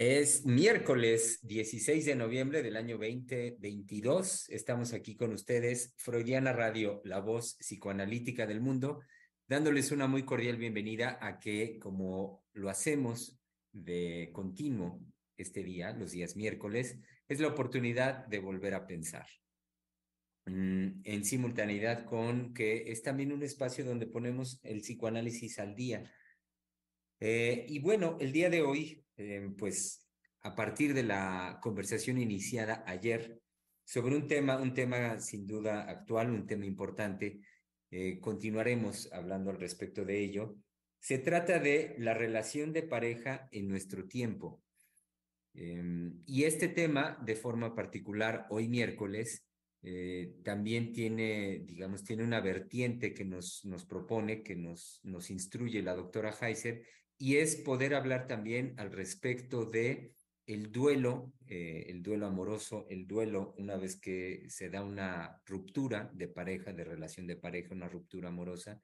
Es miércoles 16 de noviembre del año 2022. Estamos aquí con ustedes, Freudiana Radio, la voz psicoanalítica del mundo, dándoles una muy cordial bienvenida a que, como lo hacemos de continuo este día, los días miércoles, es la oportunidad de volver a pensar. Mm, en simultaneidad con que es también un espacio donde ponemos el psicoanálisis al día. Eh, y bueno, el día de hoy eh, pues a partir de la conversación iniciada ayer sobre un tema, un tema sin duda actual, un tema importante, eh, continuaremos hablando al respecto de ello. Se trata de la relación de pareja en nuestro tiempo. Em, y este tema, de forma particular, hoy miércoles, eh, también tiene, digamos, tiene una vertiente que nos, nos propone, que nos, nos instruye la doctora Heiser, y es poder hablar también al respecto de el duelo, eh, el duelo amoroso, el duelo una vez que se da una ruptura de pareja, de relación de pareja, una ruptura amorosa,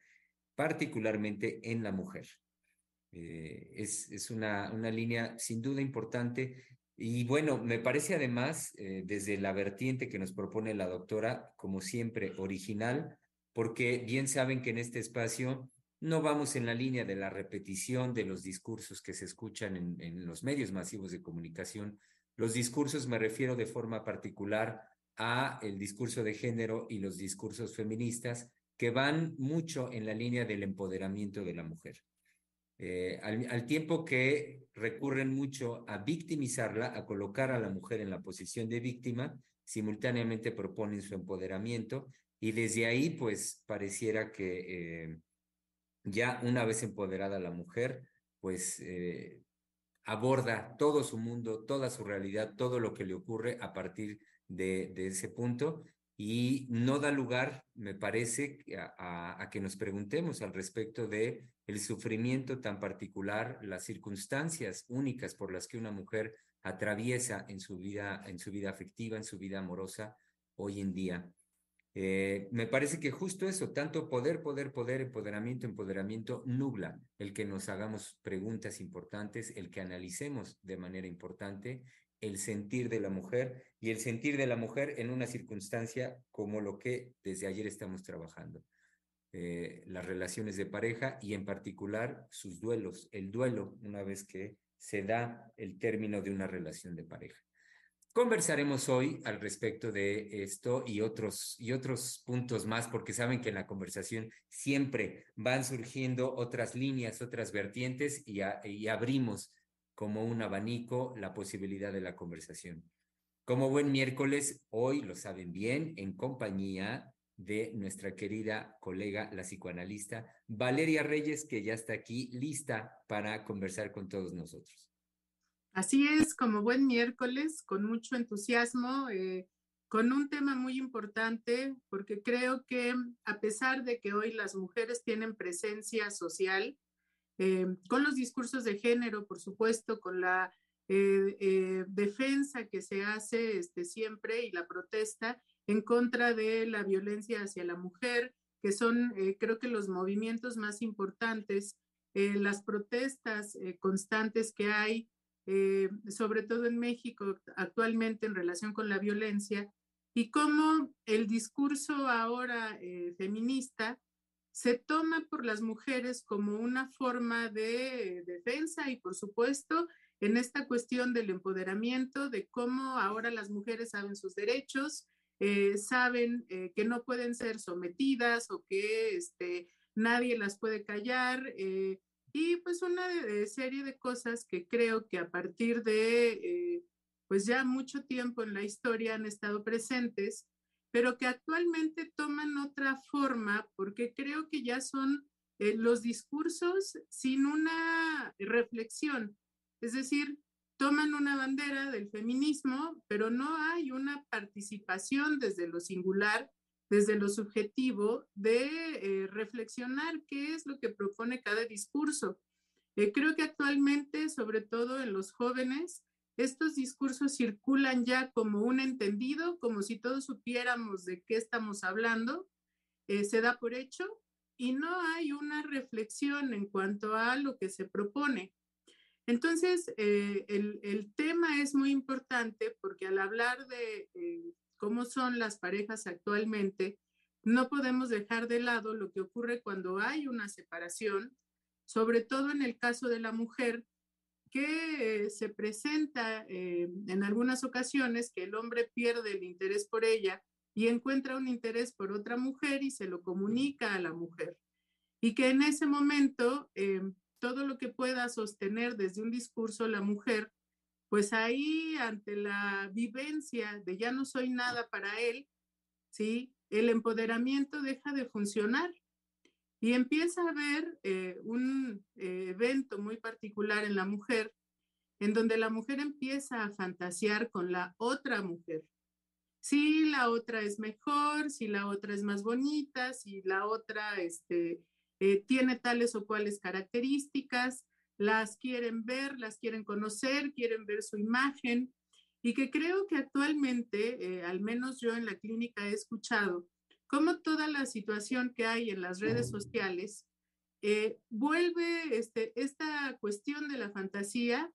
particularmente en la mujer. Eh, es es una, una línea sin duda importante y bueno, me parece además, eh, desde la vertiente que nos propone la doctora, como siempre, original, porque bien saben que en este espacio no vamos en la línea de la repetición de los discursos que se escuchan en, los medios masivos de comunicación. Los discursos me refiero de forma particular a el discurso de género y los discursos feministas que van mucho en la línea del empoderamiento de la mujer. Eh, al, tiempo que recurren mucho a victimizarla, a colocar a la mujer en la posición de víctima, simultáneamente proponen su empoderamiento y desde ahí pues pareciera que eh, ya una vez empoderada la mujer, pues eh, aborda todo su mundo, toda su realidad, todo lo que le ocurre a partir de, ese punto y no da lugar, me parece, a, a, que nos preguntemos al respecto de el sufrimiento tan particular, las circunstancias únicas por las que una mujer atraviesa en su vida, en su vida afectiva, en su vida amorosa hoy en día. Eh, me parece que justo eso, tanto poder, poder, poder, empoderamiento, empoderamiento, nubla el que nos hagamos preguntas importantes, el que analicemos de manera importante el sentir de la mujer y el sentir de la mujer en una circunstancia como lo que desde ayer estamos trabajando. Eh, las relaciones de pareja y en particular sus duelos, el duelo una vez que se da el término de una relación de pareja. Conversaremos hoy al respecto de esto y otros, y otros puntos más, porque saben que en la conversación siempre van surgiendo otras líneas, otras vertientes y, y abrimos como un abanico la posibilidad de la conversación. Como buen miércoles, hoy lo saben bien, en compañía de nuestra querida colega, la psicoanalista Valeria Reyes, que ya está aquí lista para conversar con todos nosotros. Así es, como buen miércoles, con mucho entusiasmo, eh, con un tema muy importante, porque creo que a pesar de que hoy las mujeres tienen presencia social, eh, con los discursos de género, por supuesto, con la eh, defensa que se hace este, siempre y la protesta en contra de la violencia hacia la mujer, que son, creo que los movimientos más importantes, las protestas constantes que hay eh, sobre todo en México actualmente en relación con la violencia, y cómo el discurso ahora eh, feminista se toma por las mujeres como una forma de defensa y por supuesto en esta cuestión del empoderamiento, de cómo ahora las mujeres saben sus derechos, eh, saben que no pueden ser sometidas o que este, nadie las puede callar, y pues una serie de cosas que creo que a partir de eh, pues ya mucho tiempo en la historia han estado presentes, pero que actualmente toman otra forma porque creo que ya son eh, los discursos sin una reflexión. Es decir, toman una bandera del feminismo, pero no hay una participación desde lo singular desde lo subjetivo de eh, reflexionar qué es lo que propone cada discurso. Eh, creo que actualmente, sobre todo en los jóvenes, estos discursos circulan ya como un entendido, como si todos supiéramos de qué estamos hablando, eh, se da por hecho y no hay una reflexión en cuanto a lo que se propone. Entonces, eh, el, tema es muy importante porque al hablar de eh, cómo son las parejas actualmente, no podemos dejar de lado lo que ocurre cuando hay una separación, sobre todo en el caso de la mujer, que se presenta en algunas ocasiones que el hombre pierde el interés por ella y encuentra un interés por otra mujer y se lo comunica a la mujer. Y que en ese momento eh, todo lo que pueda sostener desde un discurso la mujer, pues ahí ante la vivencia de ya no soy nada para él, ¿sí? El empoderamiento deja de funcionar y empieza a haber eh, un eh, evento muy particular en la mujer, en donde la mujer empieza a fantasear con la otra mujer si la otra es mejor, si la otra es más bonita, si la otra este, eh, tiene tales o cuales características, las quieren ver, las quieren conocer, quieren ver su imagen y que creo que actualmente, eh, al menos yo en la clínica he escuchado, cómo toda la situación que hay en las redes sociales eh, vuelve este, esta cuestión de la fantasía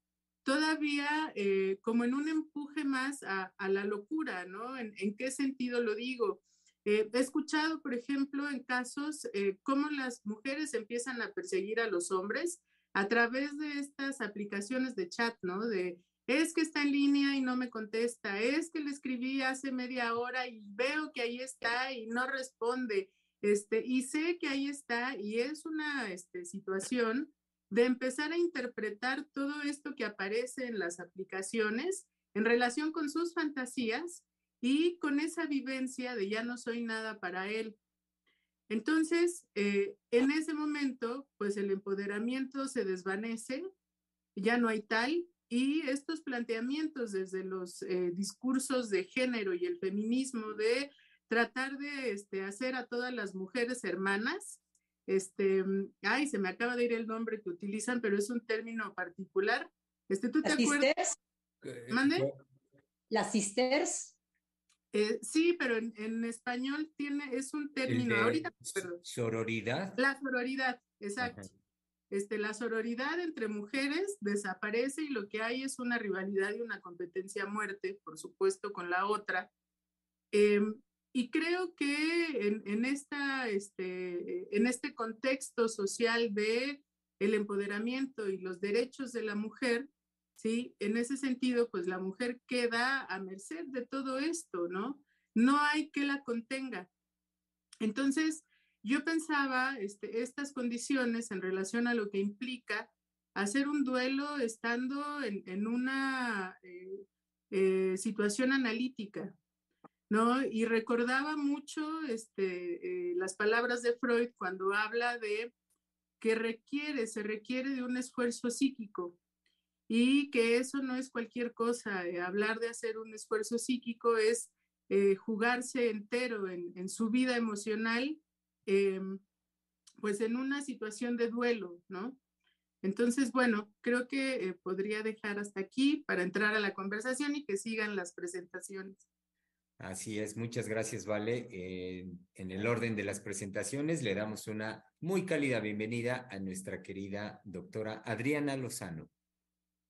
todavía eh, como en un empuje más a, la locura, ¿no? ¿En, qué sentido lo digo? Eh, he escuchado, por ejemplo, en casos eh, cómo las mujeres empiezan a perseguir a los hombres a través de estas aplicaciones de chat, ¿no? De es que está en línea y no me contesta, es que le escribí hace media hora y veo que ahí está y no responde, este, y sé que ahí está y es una este, situación de empezar a interpretar todo esto que aparece en las aplicaciones en relación con sus fantasías y con esa vivencia de ya no soy nada para él. Entonces, eh, en ese momento, pues el empoderamiento se desvanece, ya no hay tal, y estos planteamientos desde los eh, discursos de género y el feminismo de tratar de este, hacer a todas las mujeres hermanas, este, ay, se me acaba de ir el nombre que utilizan, pero es un término particular. Este, ¿tú te acuerdas? ¿Mande? Las sisters. Eh, sí, pero en, español tiene, es un término. Ahorita, Sororidad. La sororidad, exacto. Este, la sororidad entre mujeres desaparece y lo que hay es una rivalidad y una competencia a muerte, por supuesto, con la otra. Eh, y creo que en, esta, este, en este contexto social de el empoderamiento y los derechos de la mujer, ¿sí? En ese sentido, pues la mujer queda a merced de todo esto, ¿no? No hay que la contenga. Entonces, yo pensaba este, estas condiciones en relación a lo que implica hacer un duelo estando en, una eh, eh, situación analítica, ¿no? Y recordaba mucho este, eh, las palabras de Freud cuando habla de que requiere, se requiere de un esfuerzo psíquico y que eso no es cualquier cosa. Eh, hablar de hacer un esfuerzo psíquico es eh, jugarse entero en, su vida emocional, em, pues en una situación de duelo, ¿no? Entonces, bueno, creo que podría dejar hasta aquí para entrar a la conversación y que sigan las presentaciones. Así es, muchas gracias, Vale. en el orden de las presentaciones, le damos una muy cálida bienvenida a nuestra querida doctora Adriana Lozano.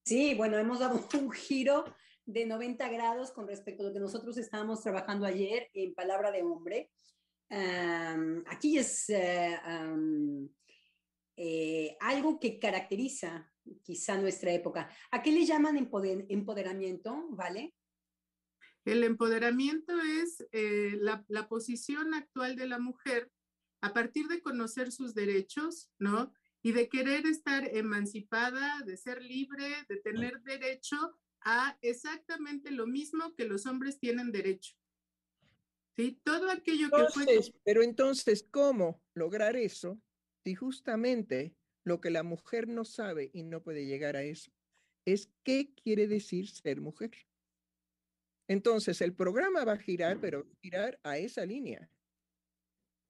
Sí, bueno, hemos dado un giro de 90 grados con respecto a lo que nosotros estábamos trabajando ayer en Palabra de Hombre. aquí es eh, eh, algo que caracteriza quizá nuestra época. ¿A qué le llaman empoderamiento, ¿vale? El empoderamiento es eh, la, posición actual de la mujer a partir de conocer sus derechos, ¿no? Y de querer estar emancipada, de ser libre, de tener derecho a exactamente lo mismo que los hombres tienen derecho. ¿Sí? Todo aquello que fue... Pero entonces, ¿cómo lograr eso si justamente lo que la mujer no sabe y no puede llegar a eso es qué quiere decir ser mujer? Entonces, el programa va a girar, pero va a girar a esa línea.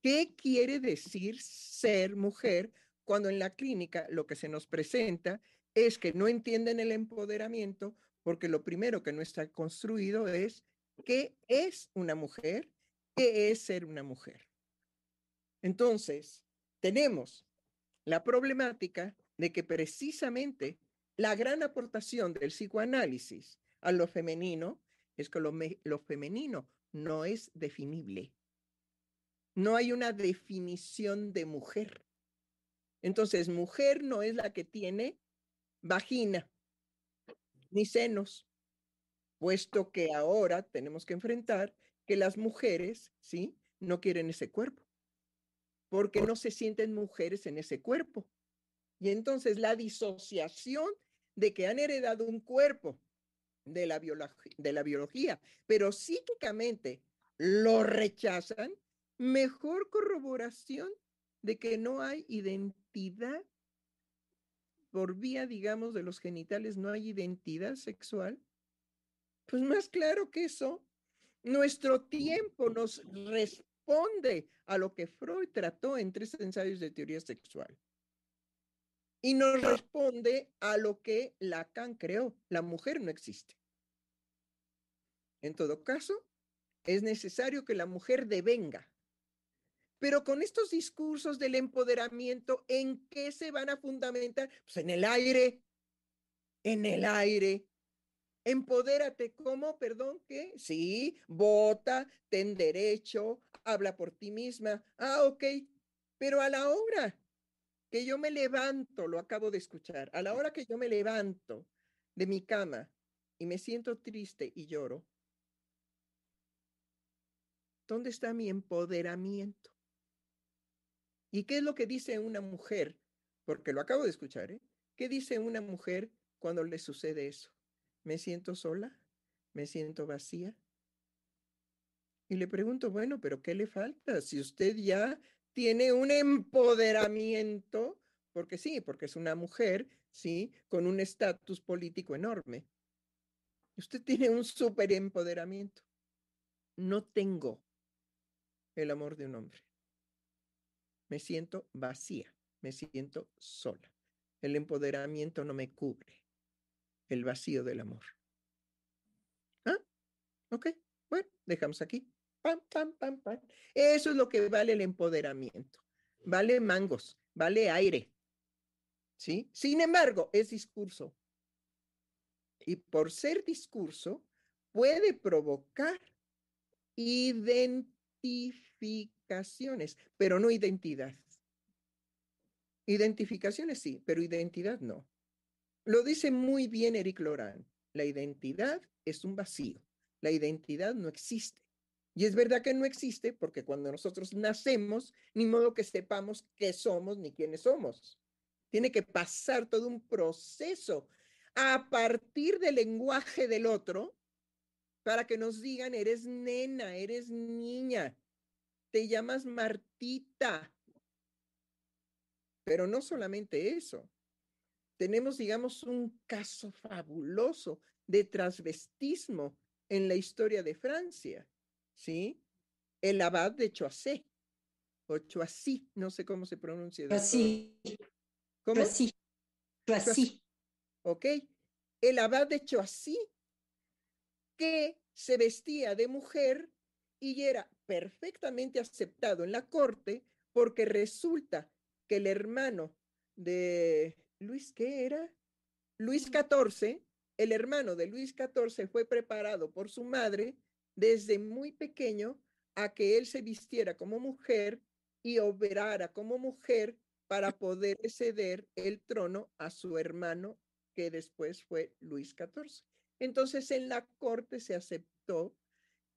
¿Qué quiere decir ser mujer cuando en la clínica lo que se nos presenta es que no entienden el empoderamiento porque lo primero que no está construido es qué es una mujer, qué es ser una mujer. Entonces, tenemos la problemática de que precisamente la gran aportación del psicoanálisis a lo femenino es que lo, lo femenino no es definible. No hay una definición de mujer. Entonces, mujer no es la que tiene vagina ni senos, puesto que ahora tenemos que enfrentar que las mujeres, ¿sí? No quieren ese cuerpo, porque no se sienten mujeres en ese cuerpo. Y entonces la disociación de que han heredado un cuerpo de la, de la biología, pero psíquicamente lo rechazan, mejor corroboración de que no hay identidad por vía, digamos, de los genitales, no hay identidad sexual. Pues más claro que eso, nuestro tiempo nos responde a lo que Freud trató en tres ensayos de teoría sexual. Y nos responde a lo que Lacan creó. La mujer no existe. En todo caso, es necesario que la mujer devenga. Pero con estos discursos del empoderamiento, ¿en qué se van a fundamentar? Pues en el aire, en el aire. Empodérate, ¿cómo? Perdón, ¿qué? Sí, vota, ten derecho, habla por ti misma. Ah, ok. Pero a la hora que yo me levanto, lo acabo de escuchar, a la hora que yo me levanto de mi cama y me siento triste y lloro, ¿dónde está mi empoderamiento? ¿Y qué es lo que dice una mujer? Porque lo acabo de escuchar, ¿eh? ¿Qué dice una mujer cuando le sucede eso? ¿Me siento sola? ¿Me siento vacía? Y le pregunto, bueno, pero ¿qué le falta? Si usted ya tiene un empoderamiento, porque sí, porque es una mujer, sí, con un estatus político enorme. Usted tiene un súper empoderamiento. No tengo el amor de un hombre. Me siento vacía, me siento sola. El empoderamiento no me cubre el vacío del amor. ¿Ah? Ok, bueno, dejamos aquí. Pam, pam, pam, pam. Eso es lo que vale el empoderamiento. Vale mangos, vale aire. ¿Sí? Sin embargo, es discurso. Y por ser discurso, puede provocar identificaciones, pero no identidad. Identificaciones sí, pero identidad no. Lo dice muy bien Eric Loran. La identidad es un vacío. La identidad no existe. Y es verdad que no existe porque cuando nosotros nacemos, ni modo que sepamos qué somos ni quiénes somos. Tiene que pasar todo un proceso a partir del lenguaje del otro para que nos digan, eres nena, eres niña, te llamas Martita. Pero no solamente eso. Tenemos, digamos, un caso fabuloso de transvestismo en la historia de Francia. ¿sí? El abad de Choisy, o Choisy, no sé cómo se pronuncia. Choisy. ¿Cómo? Choisy. Choisy. Ok. El abad de Choisy, que se vestía de mujer y era perfectamente aceptado en la corte porque resulta que el hermano de Luis, ¿qué era? Luis XIV, el hermano de Luis XIV fue preparado por su madre desde muy pequeño a que él se vistiera como mujer y obrara como mujer para poder ceder el trono a su hermano, que después fue Luis XIV. Entonces en la corte se aceptó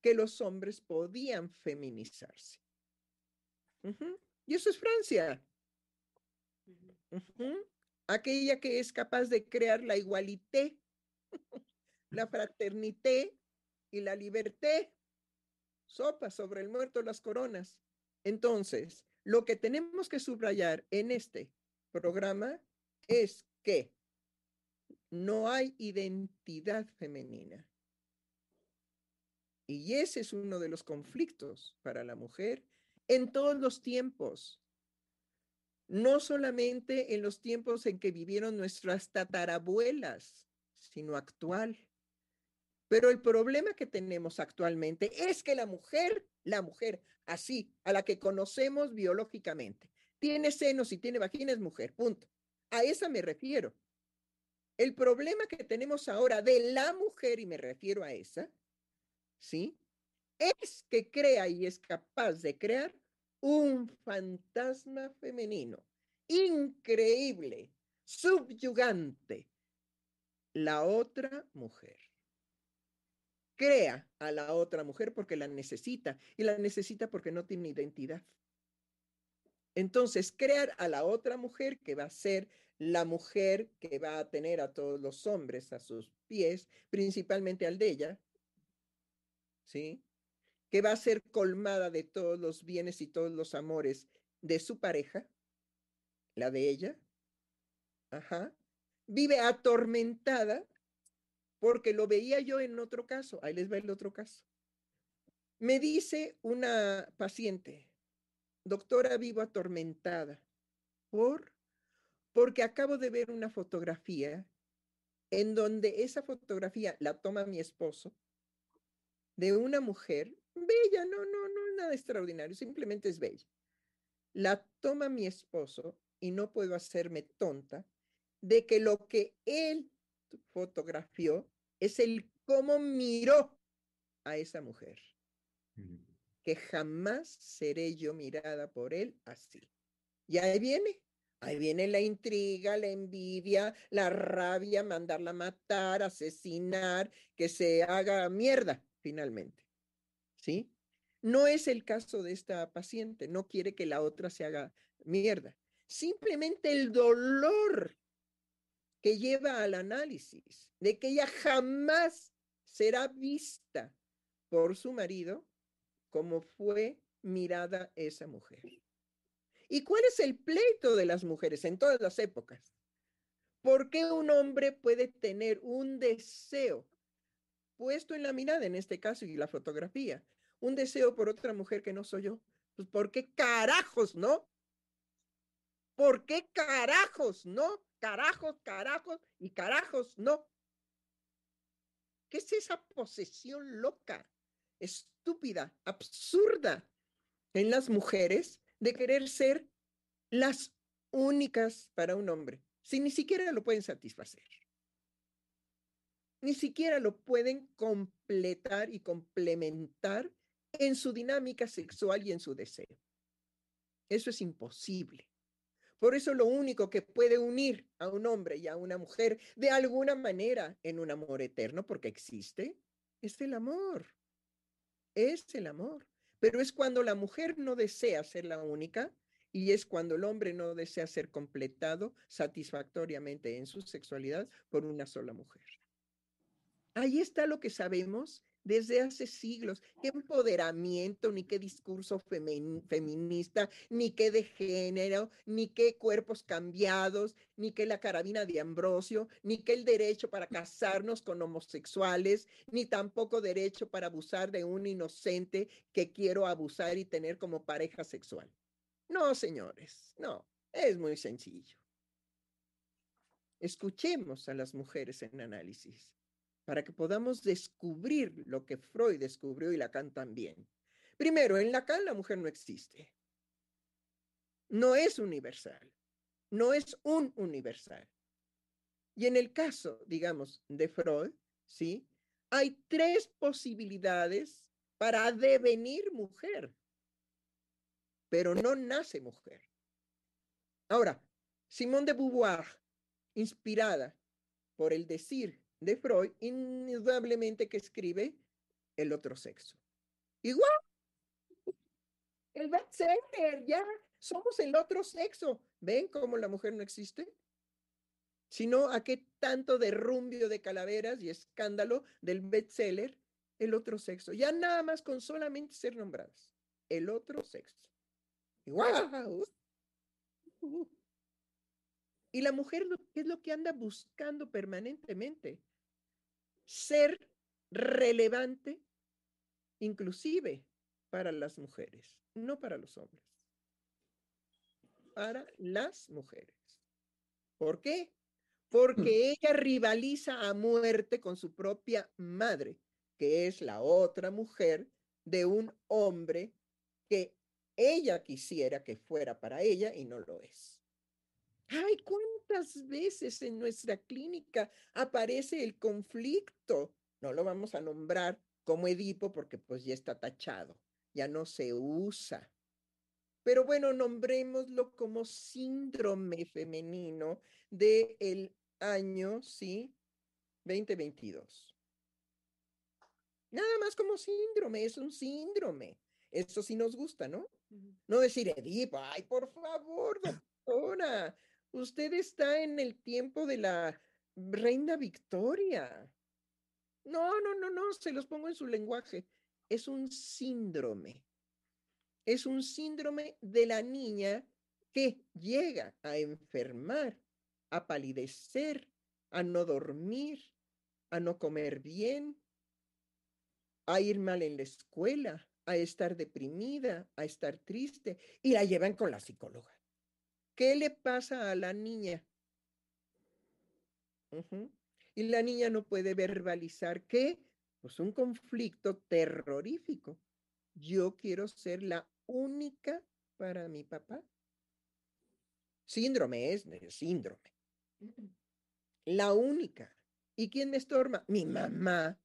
que los hombres podían feminizarse. Y eso es Francia. Aquella que es capaz de crear la igualité, la fraternité y la libertad. Sopa sobre el muerto las coronas. Entonces, lo que tenemos que subrayar en este programa es que no hay identidad femenina. Y ese es uno de los conflictos para la mujer en todos los tiempos. No solamente en los tiempos en que vivieron nuestras tatarabuelas, sino actual. Pero el problema que tenemos actualmente es que la mujer, la mujer, así, a la que conocemos biológicamente, tiene senos y tiene vagina, es mujer, punto. A esa me refiero. El problema que tenemos ahora de la mujer, y me refiero a esa, ¿sí? Es que crea y es capaz de crear un fantasma femenino increíble, subyugante, la otra mujer. Crea a la otra mujer porque la necesita y la necesita porque no tiene identidad. Entonces, crear a la otra mujer que va a ser la mujer que va a tener a todos los hombres a sus pies, principalmente al de ella, ¿sí? Que va a ser colmada de todos los bienes y todos los amores de su pareja, la de ella, ajá, vive atormentada porque lo veía yo en otro caso. Ahí les va el otro caso. Me dice una paciente, doctora, vivo atormentada. ¿Por? Porque acabo de ver una fotografía en donde esa fotografía la toma mi esposo de una mujer bella, no, no, no, nada extraordinario, simplemente es bella. La toma mi esposo y no puedo hacerme tonta de que lo que él fotografió es el cómo miró a esa mujer. Que jamás seré yo mirada por él así. Y ahí viene, ahí viene la intriga, la envidia, la rabia, mandarla matar, asesinar, que se haga mierda finalmente. ¿Sí? No es el caso de esta paciente, no quiere que la otra se haga mierda. Simplemente el dolor que lleva al análisis de que ella jamás será vista por su marido como fue mirada esa mujer. ¿Y cuál es el pleito de las mujeres en todas las épocas? ¿Por qué un hombre puede tener un deseo puesto en la mirada, en este caso, y la fotografía, un deseo por otra mujer que no soy yo? Pues ¿por qué carajos, no? ¿Por qué carajos, no? carajos, carajos y carajos, no. ¿Qué es esa posesión loca, estúpida, absurda en las mujeres de querer ser las únicas para un hombre, si ni siquiera lo pueden satisfacer? Ni siquiera lo pueden completar y complementar en su dinámica sexual y en su deseo. Eso es imposible. Por eso lo único que puede unir a un hombre y a una mujer de alguna manera en un amor eterno, porque existe, es el amor. Es el amor. Pero es cuando la mujer no desea ser la única y es cuando el hombre no desea ser completado satisfactoriamente en su sexualidad por una sola mujer. Ahí está lo que sabemos desde hace siglos. Qué empoderamiento, ni qué discurso feminista, ni qué de género, ni qué cuerpos cambiados, ni qué la carabina de Ambrosio, ni qué el derecho para casarnos con homosexuales, ni tampoco derecho para abusar de un inocente que quiero abusar y tener como pareja sexual. No, señores, no, es muy sencillo. Escuchemos a las mujeres en análisis para que podamos descubrir lo que Freud descubrió y Lacan también. Primero, en Lacan la mujer no existe. No es universal. No es un universal. Y en el caso, digamos, de Freud, ¿sí? Hay tres posibilidades para devenir mujer, pero no nace mujer. Ahora, Simone de Beauvoir, inspirada por el decir de Freud, indudablemente que escribe el otro sexo. Igual, el bestseller, ya somos el otro sexo. ¿Ven cómo la mujer no existe? Sino a qué tanto derrumbio de calaveras y escándalo del bestseller, el otro sexo. Ya nada más con solamente ser nombradas. El otro sexo. ¡Wow! Y la mujer, ¿qué es lo que anda buscando permanentemente? Ser relevante, inclusive para las mujeres, no para los hombres. Para las mujeres. ¿Por qué? Porque mm. ella rivaliza a muerte con su propia madre, que es la otra mujer de un hombre que ella quisiera que fuera para ella y no lo es. Ay, ¿cuántas veces en nuestra clínica aparece el conflicto? No lo vamos a nombrar como Edipo porque pues ya está tachado, ya no se usa. Pero bueno, nombrémoslo como síndrome femenino del el año, ¿sí? 2022. Nada más como síndrome, es un síndrome. Eso sí nos gusta, ¿no? No decir Edipo, ay, por favor, doctora, usted está en el tiempo de la reina Victoria. No, no, no, no, se los pongo en su lenguaje. Es un síndrome. Es un síndrome de la niña que llega a enfermar, a palidecer, a no dormir, a no comer bien, a ir mal en la escuela, a estar deprimida, a estar triste, y la llevan con la psicóloga. ¿Qué le pasa a la niña? Y la niña no puede verbalizar qué, pues un conflicto terrorífico. Yo quiero ser la única para mi papá. Síndrome es síndrome. La única. ¿Y quién me estorba? Mi mamá.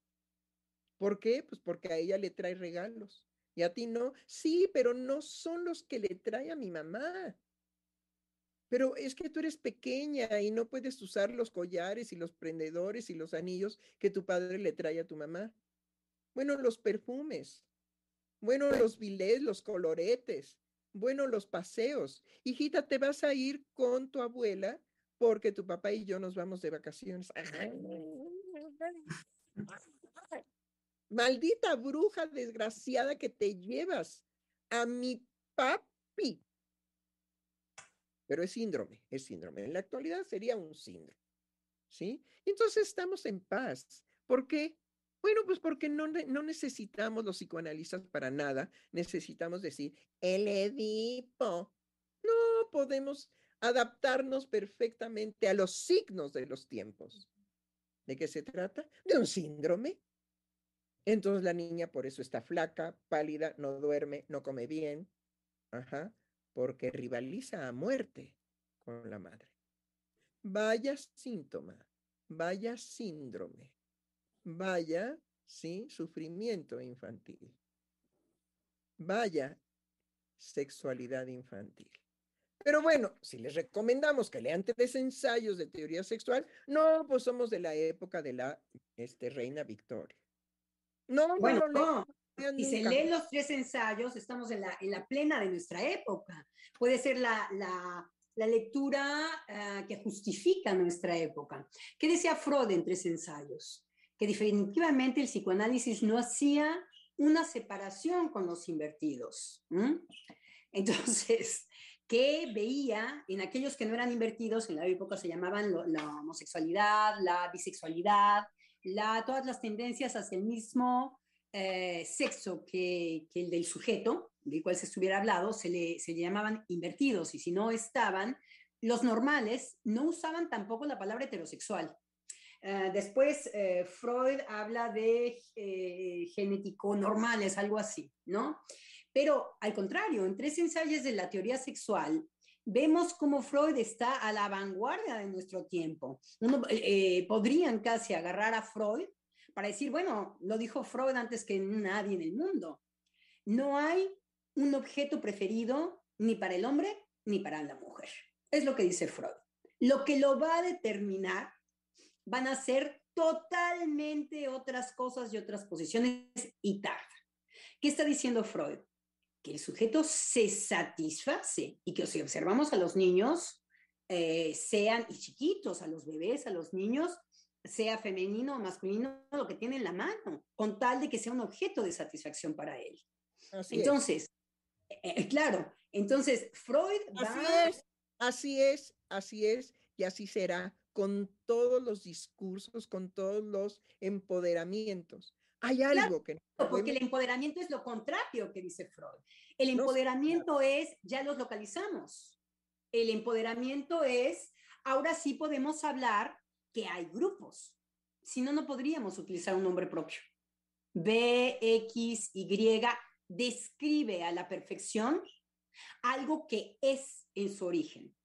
¿Por qué? Pues porque a ella le trae regalos y a ti no. Sí, pero no son los que le trae a mi mamá. Pero es que tú eres pequeña y no puedes usar los collares y los prendedores y los anillos que tu padre le trae a tu mamá. Bueno, los perfumes. Bueno, los bilés, los coloretes. Bueno, los paseos. Hijita, te vas a ir con tu abuela porque tu papá y yo nos vamos de vacaciones. Maldita bruja desgraciada que te llevas a mi papi. Pero es síndrome, es síndrome. En la actualidad sería un síndrome. ¿Sí? Entonces estamos en paz. ¿Por qué? Bueno, pues porque no, no necesitamos los psicoanalistas para nada. Necesitamos decir, el Edipo. No podemos adaptarnos perfectamente a los signos de los tiempos. ¿De qué se trata? De un síndrome. Entonces la niña por eso está flaca, pálida, no duerme, no come bien, ajá, porque rivaliza a muerte con la madre. Vaya síntoma, vaya síndrome, vaya, sí, sufrimiento infantil, vaya sexualidad infantil. Pero bueno, si les recomendamos que lean tres ensayos de teoría sexual, no, pues somos de la época de la este, reina Victoria. No, bueno, no, Si se leen los tres ensayos, estamos en la, en la plena de nuestra época. Puede ser la, la, la lectura ah, que justifica nuestra época. ¿Qué decía Freud en tres ensayos? Que definitivamente el psicoanálisis no hacía una separación con los invertidos. Entonces, ¿qué veía en aquellos que no eran invertidos, en la época se llamaban la homosexualidad, la bisexualidad, todas las tendencias hacia el mismo eh, sexo que, el del sujeto, del cual se estuviera hablado, se le, se llamaban invertidos y si no estaban, los normales no usaban tampoco la palabra heterosexual. Eh, después eh, Freud habla de genético normales, algo así, ¿no? Pero al contrario, en tres ensayos de la teoría sexual, vemos cómo Freud está a la vanguardia de nuestro tiempo. Uno, eh, podrían casi agarrar a Freud para decir, bueno, lo dijo Freud antes que nadie en el mundo. No hay un objeto preferido ni para el hombre ni para la mujer. Es lo que dice Freud. Lo que lo va a determinar van a ser totalmente otras cosas y otras posiciones y tarda. ¿Qué está diciendo Freud? el sujeto se satisface y que si observamos a los niños, eh, sean y chiquitos, a los bebés, a los niños, sea femenino o masculino, lo que tiene en la mano, con tal de que sea un objeto de satisfacción para él. entonces, eh, eh, claro, entonces Freud va... Así es, así es, así es, y así será con todos los discursos, con todos los empoderamientos. Hay algo que... Porque el empoderamiento es lo contrario que dice Freud. El empoderamiento es, ya los localizamos. El empoderamiento es, ahora sí podemos hablar que hay grupos. Si no, no podríamos utilizar un nombre propio. B, X, Y describe a la perfección algo que es en su origen.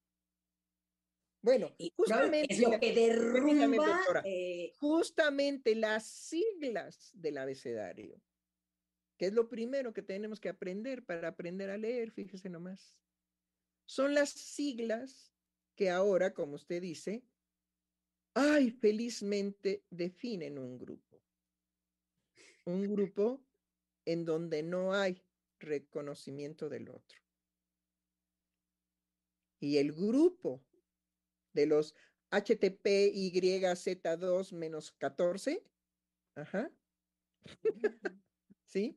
Bueno, justamente es lo que derrumba eh, justamente las siglas del abecedario, que es lo primero que tenemos que aprender para aprender a leer, fíjese nomás. Son las siglas que ahora, como usted dice, ay, felizmente definen un grupo. Un grupo en donde no hay reconocimiento del otro. Y el grupo de los HTP YZ2 menos 14, ajá, ¿sí?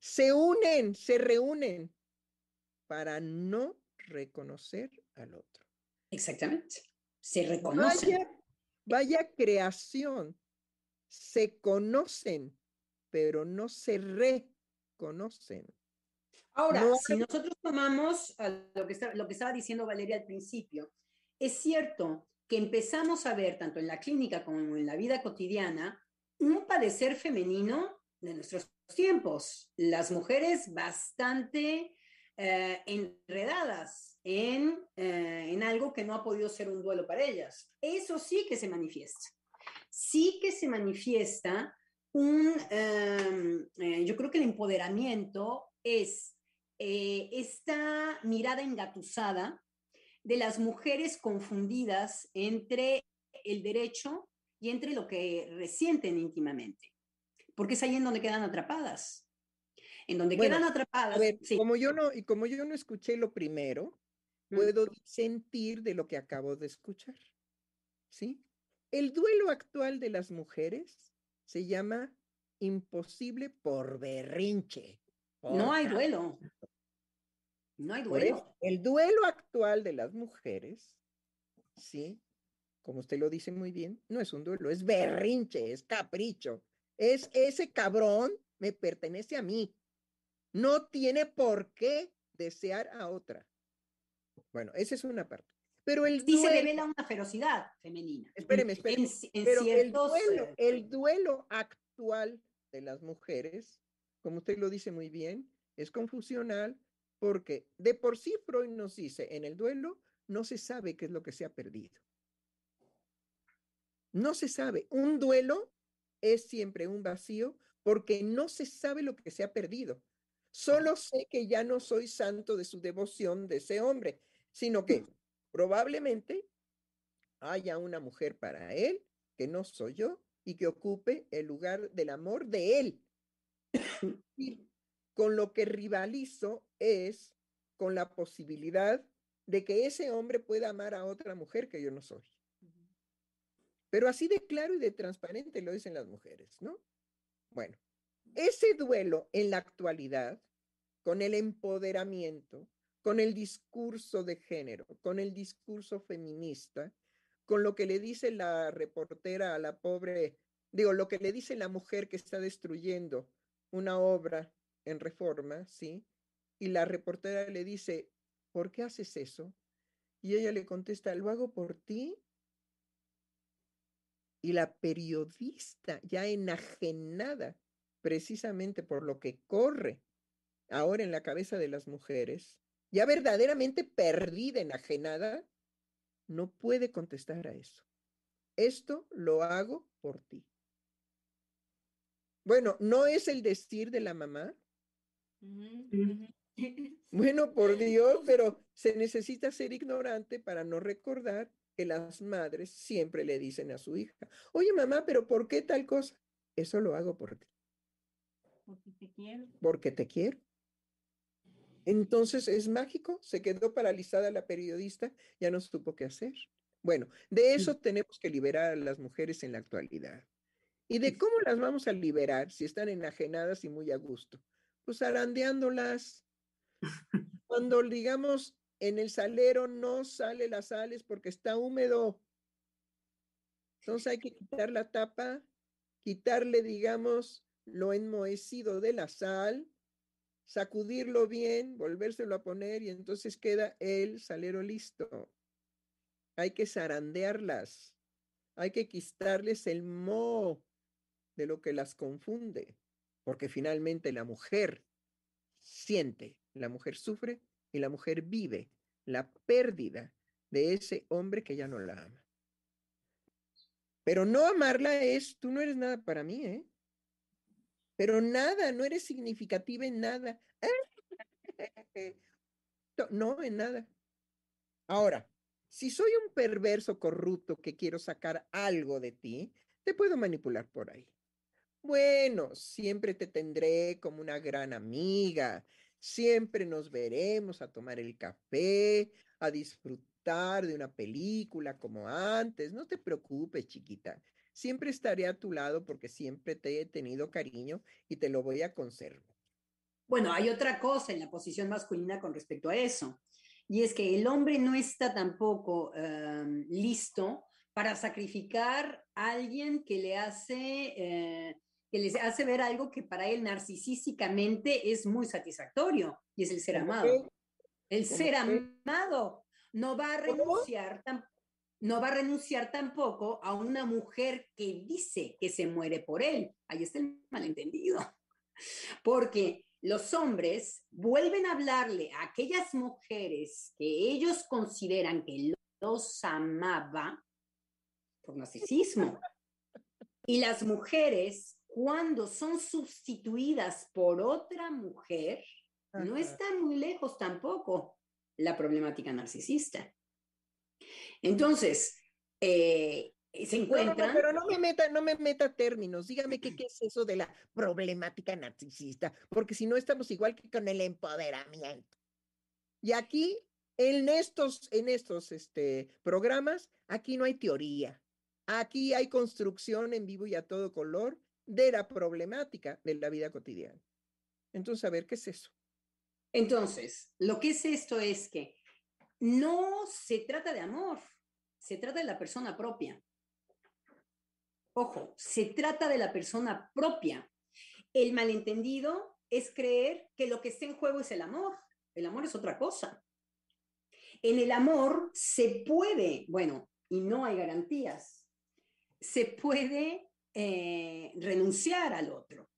Se unen, se reúnen para no reconocer al otro. Exactamente. Se reconocen. Vaya, vaya creación. Se conocen, pero no se reconocen. Ahora, si nosotros tomamos lo que, lo que estaba diciendo Valeria al principio, es cierto que empezamos a ver, tanto en la clínica como en la vida cotidiana, un padecer femenino de nuestros tiempos. Las mujeres bastante eh, enredadas en, eh, en algo que no ha podido ser un duelo para ellas. Eso sí que se manifiesta. Sí que se manifiesta un, em, eh, yo creo que el empoderamiento es esta mirada engatusada de las mujeres confundidas entre el derecho y entre lo que resienten íntimamente, porque es ahí en donde quedan atrapadas. En donde quedan atrapadas. como yo no, y como yo no escuché lo primero. Puedo sentir de lo que acabo de escuchar. ¿Sí? El duelo actual de las mujeres se llama imposible por berrinche. no hay duelo. No hay duelo. el duelo actual de las mujeres, sí, como usted lo dice muy bien, no es un duelo, es berrinche, es capricho. Es ese cabrón me pertenece a mí. No tiene por qué desear a otra. Bueno, esa es una parte. Pero el sí se revela una ferocidad femenina. Espéreme, espéreme. pero el, duelo, eh, el duelo actual de las mujeres, como usted lo dice muy bien, es confusional porque de por sí Freud nos dice, en el duelo no se sabe qué es lo que se ha perdido. No se sabe. Un duelo es siempre un vacío porque no se sabe lo que se ha perdido. Solo sé que ya no soy santo de su devoción de ese hombre, sino que probablemente haya una mujer para él que no soy yo y que ocupe el lugar del amor de él. con lo que rivalizo es con la posibilidad de que ese hombre pueda amar a otra mujer que yo no soy. Pero así de claro y de transparente lo dicen las mujeres, ¿no? Bueno, ese duelo en la actualidad, con el empoderamiento, con el discurso de género, con el discurso feminista, con lo que le dice la reportera a la pobre, digo, lo que le dice la mujer que está destruyendo una obra en reforma, ¿sí? Y la reportera le dice, ¿por qué haces eso? Y ella le contesta, lo hago por ti. Y la periodista, ya enajenada precisamente por lo que corre ahora en la cabeza de las mujeres, ya verdaderamente perdida, enajenada, no puede contestar a eso. Esto lo hago por ti. Bueno, no es el decir de la mamá, bueno, por Dios, pero se necesita ser ignorante para no recordar que las madres siempre le dicen a su hija, oye mamá, pero ¿por qué tal cosa? Eso lo hago por ti. Porque te quiero. Porque te quiero. Entonces es mágico, se quedó paralizada la periodista, ya no supo qué hacer. Bueno, de eso tenemos que liberar a las mujeres en la actualidad. ¿Y de cómo las vamos a liberar si están enajenadas y muy a gusto? pues arandeándolas. Cuando, digamos, en el salero no sale las sales porque está húmedo. Entonces hay que quitar la tapa quitarle, digamos, lo enmohecido de la sal, sacudirlo bien, volvérselo a poner y entonces queda el salero listo. Hay que zarandearlas, hay que quitarles el moho de lo que las confunde, porque finalmente la mujer siente, la mujer sufre y la mujer vive la pérdida de ese hombre que ya no la ama. Pero no amarla es, tú no eres nada para mí, ¿eh? Pero nada, no eres significativa en nada. No, en nada. Ahora, si soy un perverso corrupto que quiero sacar algo de ti, te puedo manipular por ahí. Bueno, siempre te tendré como una gran amiga. Siempre nos veremos a tomar el café, a disfrutar de una película como antes. No te preocupes, chiquita. Siempre estaré a tu lado porque siempre te he tenido cariño y te lo voy a conservar. Bueno, hay otra cosa en la posición masculina con respecto a eso, y es que el hombre no está tampoco em, listo para sacrificar a alguien que le hace eh, que les hace ver algo que para él narcisísticamente es muy satisfactorio, y es el ser amado. El ser amado no va a renunciar no va a renunciar tampoco a una mujer que dice que se muere por él. Ahí está el malentendido. Porque los hombres vuelven a hablarle a aquellas mujeres que ellos consideran que los amaba por narcisismo. Y las mujeres cuando son sustituidas por otra mujer, no está muy lejos tampoco la problemática narcisista. Entonces, eh, se encuentran. pero no me meta, no me meta términos. Dígame qué, qué es eso de la problemática narcisista, porque si no estamos igual que con el empoderamiento. Y aquí, en estos, en estos este, programas, aquí no hay teoría. Aquí hay construcción en vivo y a todo color de la problemática de la vida cotidiana. Entonces, a ver, ¿qué es eso? Entonces, lo que es esto es que no se trata de amor, se trata de la persona propia. Ojo, se trata de la persona propia. El malentendido es creer que lo que está en juego es el amor. El amor es otra cosa. En el amor se puede, bueno, y no hay garantías, se puede eh, renunciar al otro.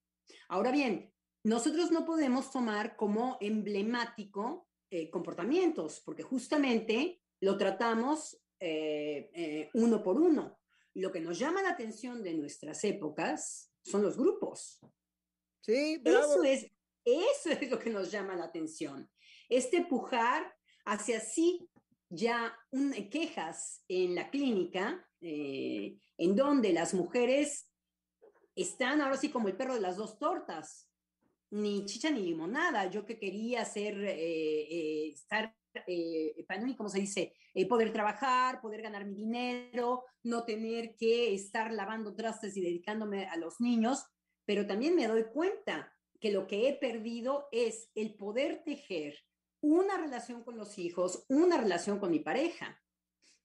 Ahora bien, nosotros no podemos tomar como emblemático eh, comportamientos, porque justamente lo tratamos eh, uno por uno. Lo que nos llama la atención de nuestras épocas son los grupos. Sí, Eso es, eso es lo que nos llama la atención. Este pujar hacia sí ya un, quejas en la clínica, en donde las mujeres están ahora sí como el perro de las dos tortas, ni chicha ni limonada. Yo que quería ser, eh, eh, estar, eh, ¿cómo se dice? poder trabajar, poder ganar mi dinero, no tener que estar lavando trastes y dedicándome a los niños, pero también me doy cuenta que lo que he perdido es el poder tejer una relación con los hijos, una relación con mi pareja.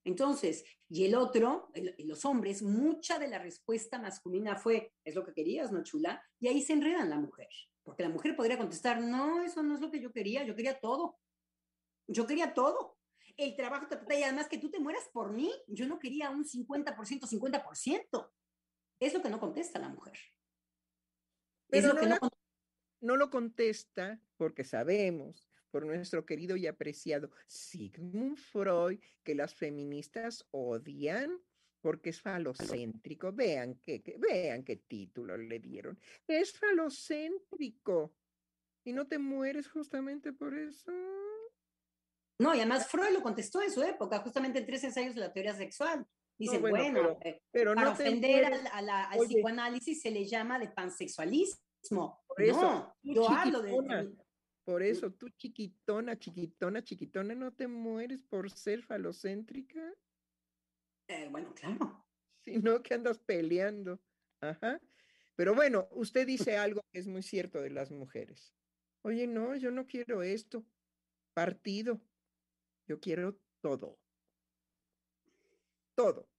Entonces, y el otro, los hombres, mucha de la respuesta masculina fue, es lo que querías, ¿no, chula? Y ahí se enredan la mujer, porque la mujer podría contestar, no, eso no es lo que yo quería, yo quería todo. Yo quería todo. El trabajo, y además que tú te mueras por mí, yo no quería un 50%, 50%. Es lo que no contesta la mujer. es lo que no, no lo contesta porque sabemos por nuestro querido y apreciado Sigmund Freud, que las feministas odian porque es falocéntrico. Vean qué, vean qué título le dieron. Es falocéntrico. Y no te mueres justamente por eso. No, y además Freud lo contestó en su época, justamente en tres ensayos de la teoría sexual. Dice, bueno, pero, eh, para ofender al psicoanálisis se le llama de pansexualismo. no, yo hablo de, por eso, tú chiquitona, chiquitona, chiquitona, ¿no te mueres por ser falocéntrica? Eh, bueno, claro. Sino que andas peleando. Ajá. Pero bueno, usted dice algo que es muy cierto de las mujeres. Oye, no, yo no quiero esto. Partido. Yo quiero todo. Todo.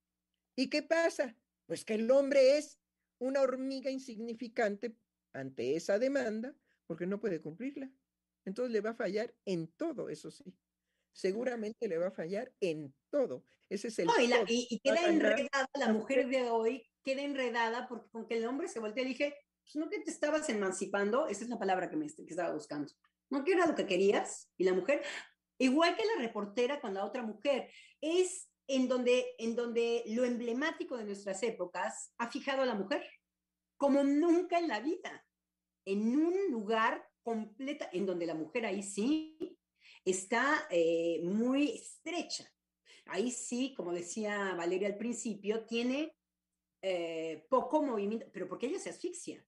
¿Y qué pasa? Pues que el hombre es una hormiga insignificante ante esa demanda porque no puede cumplirla. Entonces le va a fallar en todo, eso sí. Seguramente le va a fallar en todo. Ese es el. y, queda enredada la mujer de hoy, queda enredada porque con que el hombre se voltea y dije, pues no que te estabas emancipando, esa es la palabra que me que estaba buscando. No que era lo que querías. Y la mujer, igual que la reportera con la otra mujer, es en donde, en donde lo emblemático de nuestras épocas ha fijado a la mujer como nunca en la vida, en un lugar completa, en donde la mujer ahí sí está eh, muy estrecha. Ahí sí, como decía Valeria al principio, tiene eh, poco movimiento, pero porque ella se asfixia,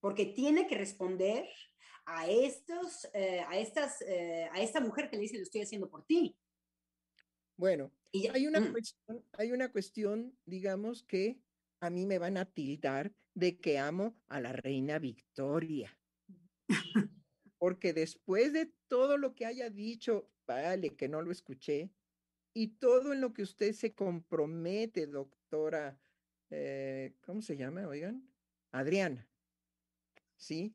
porque tiene que responder a estos, eh, a estas, a esta mujer que le dice lo estoy haciendo por ti. Bueno, hay, una mm. cuestión, hay una cuestión, digamos, que a mí me van a tildar de que amo a la reina Victoria. Porque después de todo lo que haya dicho, vale, que no lo escuché, y todo en lo que usted se compromete, doctora, eh, ¿cómo se llama? Oigan, Adriana, ¿sí?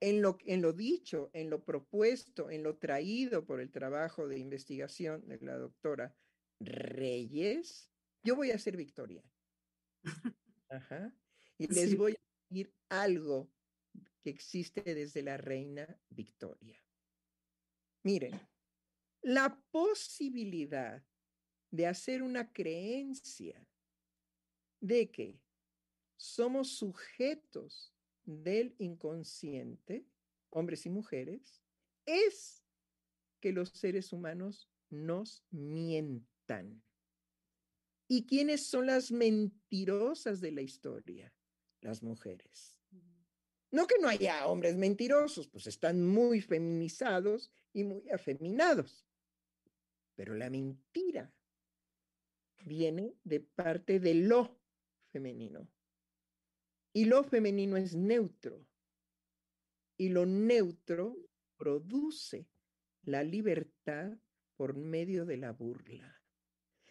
En lo, en lo dicho, en lo propuesto, en lo traído por el trabajo de investigación de la doctora Reyes, yo voy a ser Victoria. Ajá. Y les voy a decir algo que existe desde la reina Victoria. Miren, la posibilidad de hacer una creencia de que somos sujetos del inconsciente, hombres y mujeres, es que los seres humanos nos mientan. ¿Y quiénes son las mentirosas de la historia? Las mujeres. No que no haya hombres mentirosos, pues están muy feminizados y muy afeminados. Pero la mentira viene de parte de lo femenino. Y lo femenino es neutro. Y lo neutro produce la libertad por medio de la burla.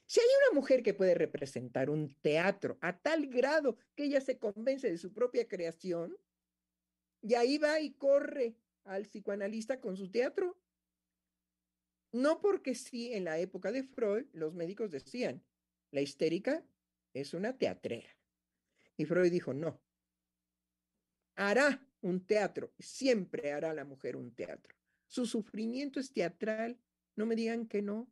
Si hay una mujer que puede representar un teatro a tal grado que ella se convence de su propia creación, y ahí va y corre al psicoanalista con su teatro. No porque sí, en la época de Freud, los médicos decían, la histérica es una teatrera. Y Freud dijo, no, hará un teatro, siempre hará la mujer un teatro. Su sufrimiento es teatral, no me digan que no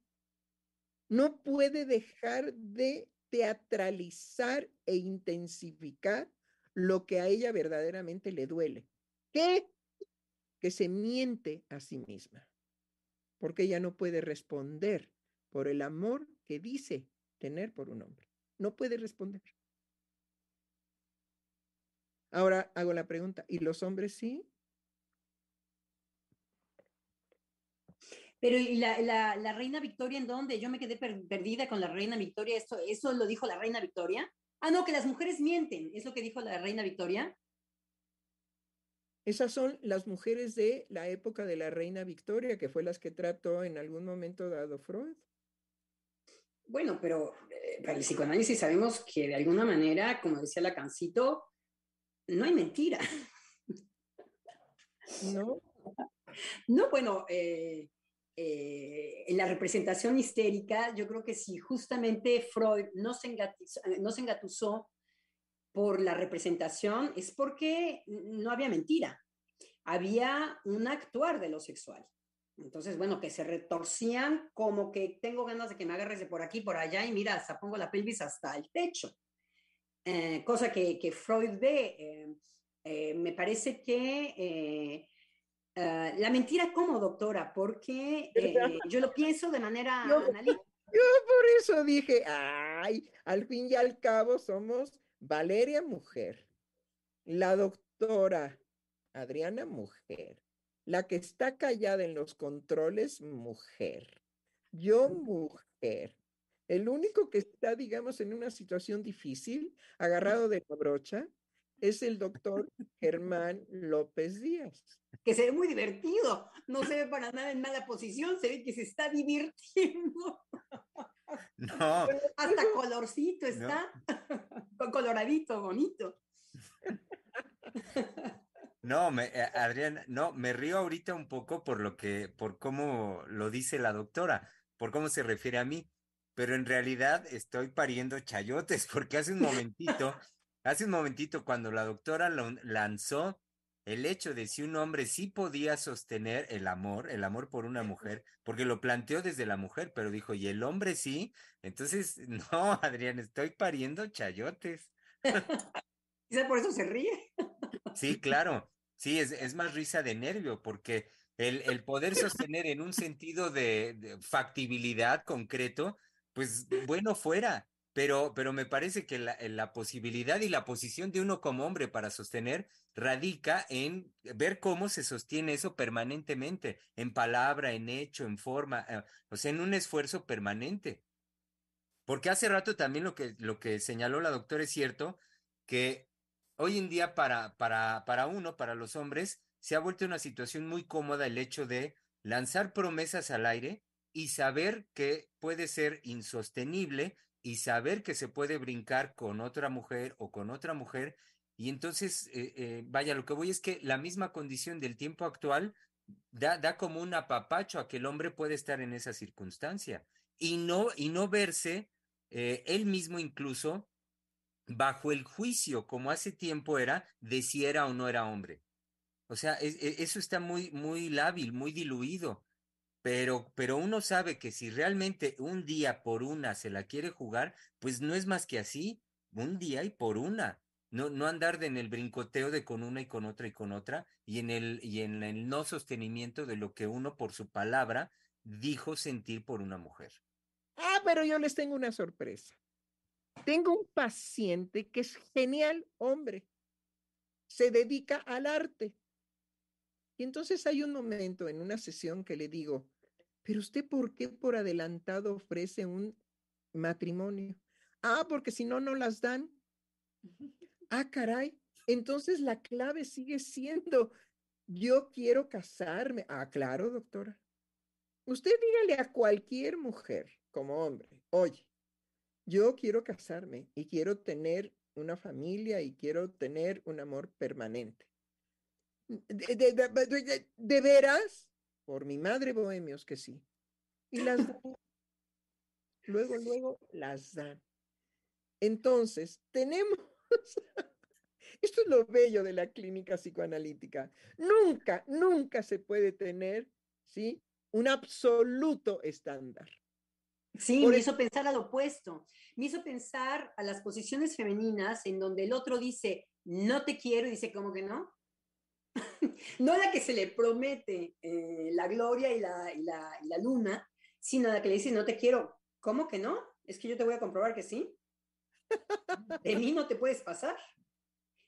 no puede dejar de teatralizar e intensificar lo que a ella verdaderamente le duele. Que se miente a sí misma, porque ella no puede responder por el amor que dice tener por un hombre. No puede responder. Ahora hago la pregunta, ¿y los hombres sí? Pero ¿y la, la, reina Victoria en dónde? Yo me quedé perdida con la reina Victoria. ¿Esto, ¿Eso lo dijo la reina Victoria? Ah, no, que las mujeres mienten. ¿Es lo que dijo la reina Victoria? Esas son las mujeres de la época de la reina Victoria, que fue las que trató en algún momento dado Freud. Bueno, pero eh, para el psicoanálisis sabemos que de alguna manera, como decía Lacancito, no hay mentira. No. No, bueno, eh, eh, en la representación histérica, yo creo que si justamente Freud no se, no se engatusó por la representación, es porque no había mentira, había un actuar de lo sexual. Entonces, bueno, que se retorcían como que tengo ganas de que me agarres de por aquí, por allá, y mira, hasta pongo la pelvis hasta el techo. Eh, cosa que, que, Freud ve. me parece que Ah, la mentira, ¿cómo, doctora? Porque eh, yo lo pienso de manera analítica. Yo por eso dije, ay, al fin y al cabo somos Valeria mujer, la doctora Adriana mujer, la que está callada en los controles mujer, yo mujer, el único que está, digamos, en una situación difícil, agarrado de la brocha, es el doctor Germán López Díaz. Que se ve muy divertido, no se ve para nada en mala posición, se ve que se está divirtiendo. No. Hasta colorcito está. Coloradito, bonito. No, me, eh, Adrián, no, me río ahorita un poco por lo que, por cómo lo dice la doctora, por cómo se refiere a mí, pero en realidad estoy pariendo chayotes, porque hace un momentito, hace un momentito cuando la doctora lo lanzó el hecho de si un hombre sí podía sostener el amor, el amor por una mujer, porque lo planteó desde la mujer, pero dijo, y el hombre sí, entonces, no, Adrián, estoy pariendo chayotes. Quizá por eso se ríe. Sí, claro, sí, es, es más risa de nervio, porque el, el poder sostener en un sentido de, de factibilidad concreto, pues bueno fuera, pero, pero me parece que la, la, posibilidad y la posición de uno como hombre para sostener radica en ver cómo se sostiene eso permanentemente, en palabra, en hecho, en forma, eh, o sea, en un esfuerzo permanente. Porque hace rato también lo que, lo que señaló la doctora es cierto, que hoy en día para, para, para uno, para los hombres, se ha vuelto una situación muy cómoda el hecho de lanzar promesas al aire y saber que puede ser insostenible y saber que se puede brincar con otra mujer o con otra mujer. Y entonces, eh, eh, vaya, lo que voy es que la misma condición del tiempo actual da, da como un apapacho a que el hombre puede estar en esa circunstancia y no, y no verse eh, él mismo incluso bajo el juicio, como hace tiempo era, de si era o no era hombre. O sea, es, es, eso está muy, muy lábil, muy diluido. Pero, pero uno sabe que si realmente un día por una se la quiere jugar, pues no es más que así, un día y por una. No, no andar en el brincoteo de con una y con otra y con otra, y en el, y en el no sostenimiento de lo que uno por su palabra dijo sentir por una mujer. Ah, pero yo les tengo una sorpresa. Tengo un paciente que es genial hombre. Se dedica al arte. Y entonces hay un momento en una sesión que le digo, pero usted, ¿por qué por adelantado ofrece un matrimonio? Ah, porque si no, no las dan. Ah, caray. Entonces la clave sigue siendo, yo quiero casarme. Ah, claro, doctora. Usted dígale a cualquier mujer como hombre, oye, yo quiero casarme y quiero tener una familia y quiero tener un amor permanente. ¿De, de, de, de veras? Por mi madre, bohemios, que sí. Y las dan. Luego, luego las dan. Entonces, tenemos, esto es lo bello de la clínica psicoanalítica. Nunca, nunca se puede tener, ¿sí? Un absoluto estándar. Sí, Por me hizo pensar al opuesto. Me hizo pensar a las posiciones femeninas en donde el otro dice, no te quiero, y dice, ¿cómo que no? no la que se le promete eh, la gloria y la, y, la, y la, luna, sino la que le dice, no te quiero. ¿Cómo que no? Es que yo te voy a comprobar que sí. De mí no te puedes pasar.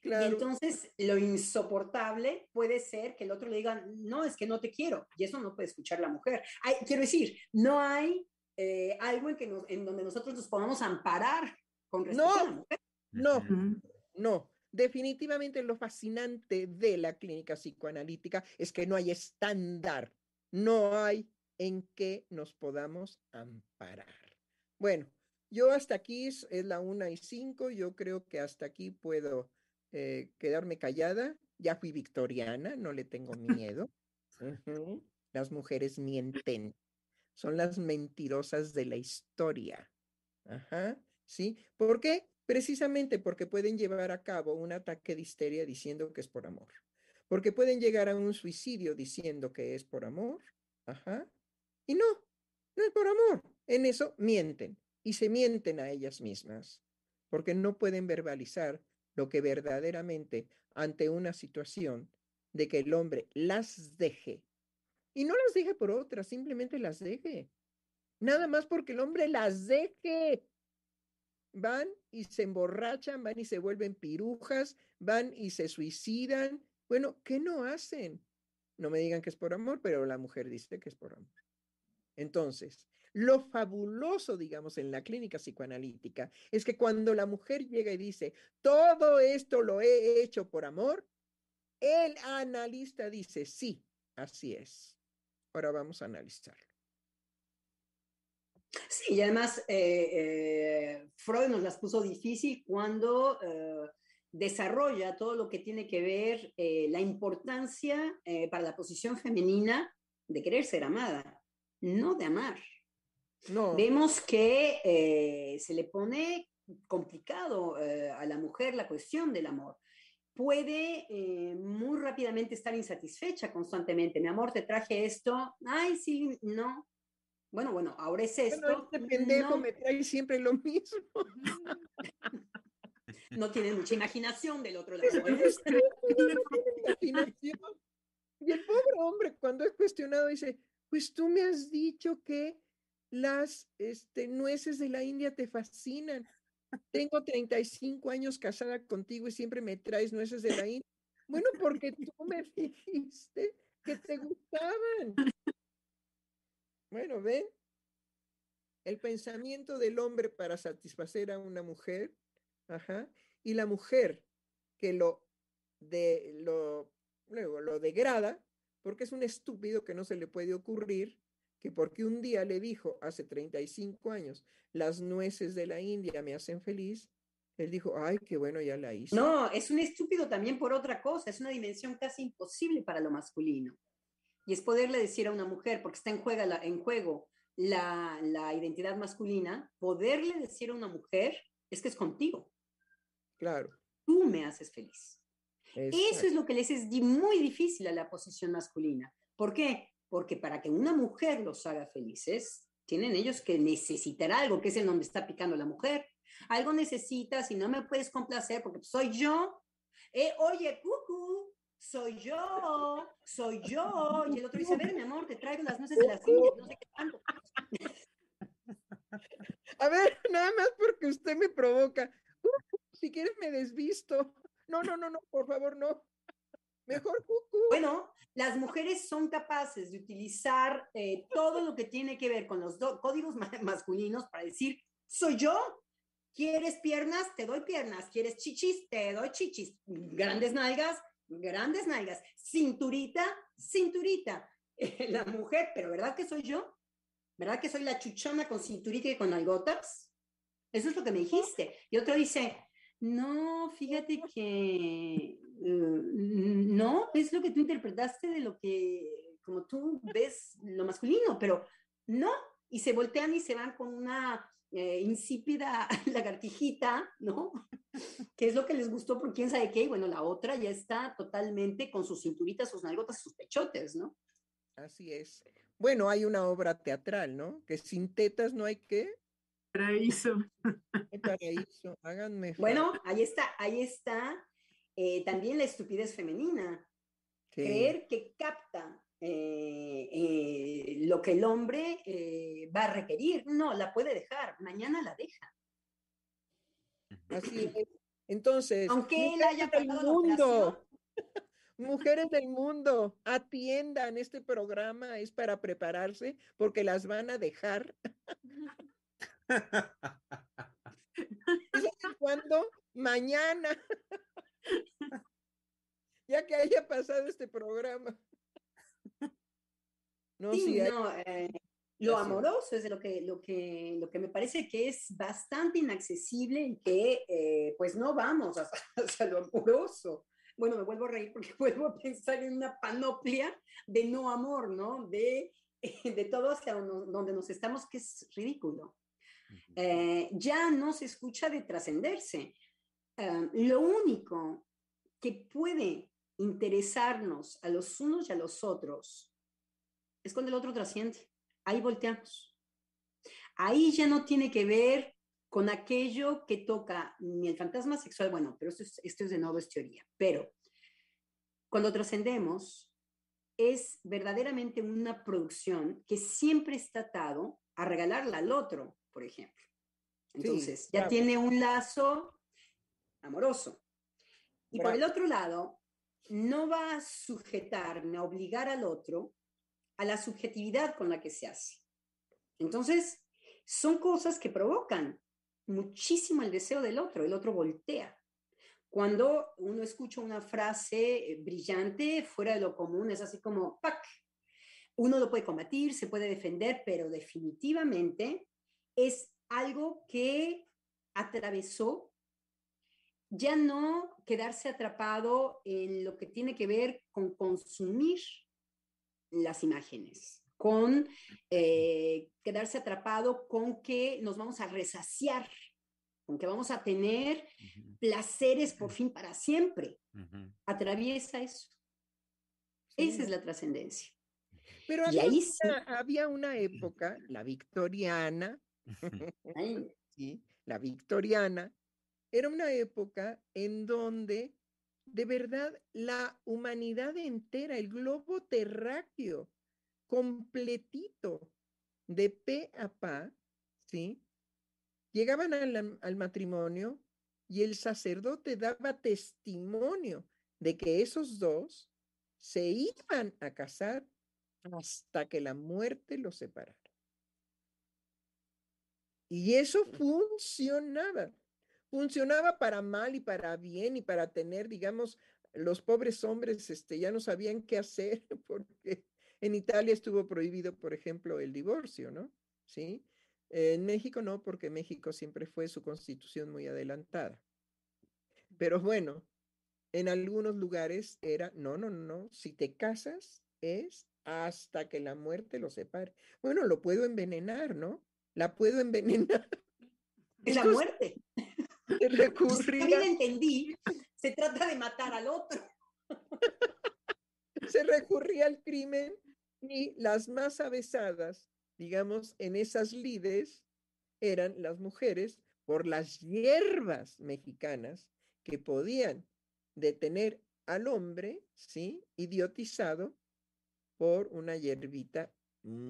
Claro. Y entonces lo insoportable puede ser que el otro le diga, no, es que no te quiero. Y eso no puede escuchar la mujer. Hay, quiero decir, no hay eh, algo en, que nos, en donde nosotros nos podamos amparar con respecto no, a la mujer. No, no. Definitivamente lo fascinante de la clínica psicoanalítica es que no hay estándar, no hay en que nos podamos amparar. Bueno, yo hasta aquí es, es la una y cinco, yo creo que hasta aquí puedo eh, quedarme callada. Ya fui victoriana, no le tengo miedo. Uh -huh. Las mujeres mienten, son las mentirosas de la historia. Ajá, ¿sí? ¿Por qué? Precisamente porque pueden llevar a cabo un ataque de histeria diciendo que es por amor. Porque pueden llegar a un suicidio diciendo que es por amor. Ajá. Y no, no es por amor. En eso mienten y se mienten a ellas mismas porque no pueden verbalizar lo que verdaderamente ante una situación de que el hombre las deje. Y no las deje por otras, simplemente las deje. Nada más porque el hombre las deje van y se emborrachan, van y se vuelven pirujas, van y se suicidan. Bueno, ¿qué no hacen? No me digan que es por amor, pero la mujer dice que es por amor. Entonces, lo fabuloso, digamos, en la clínica psicoanalítica es que cuando la mujer llega y dice, todo esto lo he hecho por amor, el analista dice, sí, así es. Ahora vamos a analizarlo. Sí, y además eh, eh, Freud nos las puso difícil cuando eh, desarrolla todo lo que tiene que ver la importancia para la posición femenina de querer ser amada, no de amar. No. Vemos que se le pone complicado a la mujer la cuestión del amor. Puede eh, muy rápidamente estar insatisfecha constantemente. Mi amor, te traje esto. Ay, sí, no. Bueno, bueno, ahora es esto. Bueno, este pendejo no, me trae siempre lo mismo. no tienen mucha imaginación del otro lado. ¿eh? imaginación. Y el pobre hombre, cuando es cuestionado, dice, pues tú me has dicho que las este, nueces de la India te fascinan. Tengo 35 años casada contigo y siempre me traes nueces de la India. Bueno, porque tú me dijiste que te gustaban. Bueno, ven, el pensamiento del hombre para satisfacer a una mujer, ajá, y la mujer que lo de lo luego lo degrada porque es un estúpido que no se le puede ocurrir que porque un día le dijo hace 35 años las nueces de la India me hacen feliz, él dijo, ay, qué bueno, ya la hice. No, es un estúpido también por otra cosa, es una dimensión casi imposible para lo masculino. Y es poderle decir a una mujer, porque está en, juega la- en juego la, la identidad masculina, poderle decir a una mujer, es que es contigo, Claro. tú me haces feliz. Eso es lo que les es muy difícil a la posición masculina. ¿Por qué? Porque para que una mujer los haga felices, tienen ellos que necesitar algo, que es en donde está picando la mujer. Algo necesitas y no me puedes complacer porque soy yo. Eh, oye, cucu, soy yo, soy yo. Y el otro dice, a ver, mi amor, te traigo las nueces de las indias, no sé qué tanto. A ver, nada más porque usted me provoca. Si quieres me desvisto. No, no, no, no, por favor, no. Mejor cucu. Bueno, las mujeres son capaces de utilizar eh, todo lo que tiene que ver con los códigos ma- masculinos para decir, soy yo. ¿Quieres piernas? Te doy piernas. ¿Quieres chichis? Te doy chichis. Grandes nalgas, grandes nalgas. Cinturita, cinturita. La mujer, pero ¿verdad que soy yo? ¿Verdad que soy la chuchona con cinturita y con algotas? Eso es lo que me dijiste. Y otro dice, no, fíjate que mm, no, es lo que tú interpretaste de lo que, como tú ves lo masculino, pero no, y se voltean y se van con una eh, insípida lagartijita, ¿no? Que es lo que les gustó por quién sabe qué, y bueno, la otra ya está totalmente con sus cinturitas, sus nalgotas, sus pechotes, ¿no? Así es. Bueno, hay una obra teatral, ¿no? Que sin tetas no hay que. Paraíso. Paraíso. Háganme. Bueno, ahí está, ahí está eh, también la estupidez femenina. sí. creer que capta eh, eh, lo que el hombre eh, va a requerir. No, la puede dejar, mañana la deja. Así es. Entonces, Aunque él mujeres haya del mundo, mujeres del mundo, atiendan este programa, es para prepararse porque las van a dejar. ¿Y saben cuándo? Mañana. ya que haya pasado este programa. No, Sí, sí, hay- no, eh, lo amoroso es lo que, lo, que, lo que me parece que es bastante inaccesible y que eh, pues no vamos hacia, hacia lo amoroso. Bueno, me vuelvo a reír porque vuelvo a pensar en una panoplia de no amor, ¿no? De, de todo hacia donde nos estamos, que es ridículo. Eh, ya no se escucha de trascenderse. Eh, lo único que puede interesarnos a los unos y a los otros es cuando el otro trasciende. Ahí volteamos. Ahí ya no tiene que ver con aquello que toca ni el fantasma sexual, bueno, pero esto es, esto es de nuevo es teoría, pero cuando trascendemos es verdaderamente una producción que siempre está atado a regalarla al otro, por ejemplo. Entonces, ya claro. tiene un lazo amoroso. Y por el otro lado, no va a sujetar ni a obligar al otro a la subjetividad con la que se hace. Entonces, son cosas que provocan muchísimo el deseo del otro, el otro voltea. Cuando uno escucha una frase eh, brillante, fuera de lo común, es así como, ¡pac! Uno lo puede combatir, se puede defender, pero definitivamente es algo que atravesó ya no quedarse atrapado en lo que tiene que ver con consumir las imágenes, con eh, quedarse atrapado con que nos vamos a resaciar, con que vamos a tener placeres por fin para siempre. Atraviesa eso. Esa es la trascendencia. Pero había, ahí una, había una época, la victoriana, ¿sí? la victoriana, era una época en donde de verdad la humanidad entera, el globo terráqueo, completito, de pe a pa, ¿sí? Llegaban al, al matrimonio y el sacerdote daba testimonio de que esos dos se iban a casar hasta que la muerte los separara. Y eso funcionaba funcionaba para mal y para bien y para tener, digamos, los pobres hombres este, ya no sabían qué hacer porque en Italia estuvo prohibido, por ejemplo, el divorcio, ¿no? Sí. En México no, porque México siempre fue su constitución muy adelantada. Pero bueno, en algunos lugares era, no, no, no, si te casas es hasta que la muerte lo separe. Bueno, lo puedo envenenar, ¿no? La puedo envenenar. Es la muerte. recurría. También entendí, se trata de matar al otro. se recurría al crimen y las más avesadas, digamos, en esas lides eran las mujeres por las hierbas mexicanas que podían detener al hombre, ¿sí? Idiotizado por una hierbita.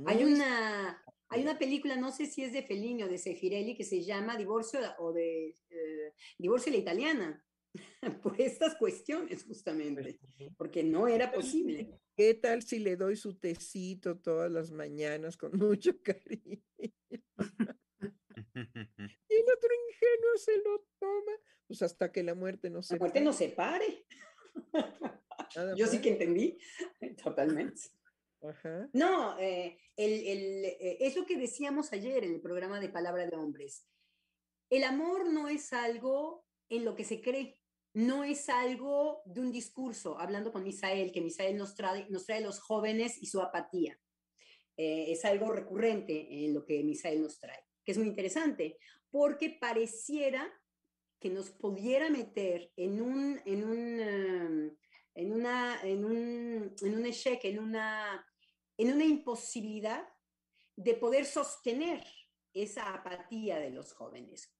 Hay una, hay una película, no sé si es de Fellini o de Sefirelli, que se llama Divorcio o de eh, Divorcio la Italiana, por estas cuestiones justamente, porque no era posible. ¿Qué tal si le doy su tecito todas las mañanas con mucho cariño? y el otro ingenuo se lo toma, pues hasta que la muerte no se La muerte no se pare. Yo sí que entendí, totalmente. No, eh, el, eh, es lo que decíamos ayer en el programa de Palabra de Hombres. El amor no es algo en lo que se cree, no es algo de un discurso, hablando con Misael, que Misael nos trae, nos trae los jóvenes y su apatía. Eh, es algo recurrente en lo que Misael nos trae, que es muy interesante, porque pareciera que nos pudiera meter en un, en un, em, en una, en un, en un en una en una imposibilidad de poder sostener esa apatía de los jóvenes.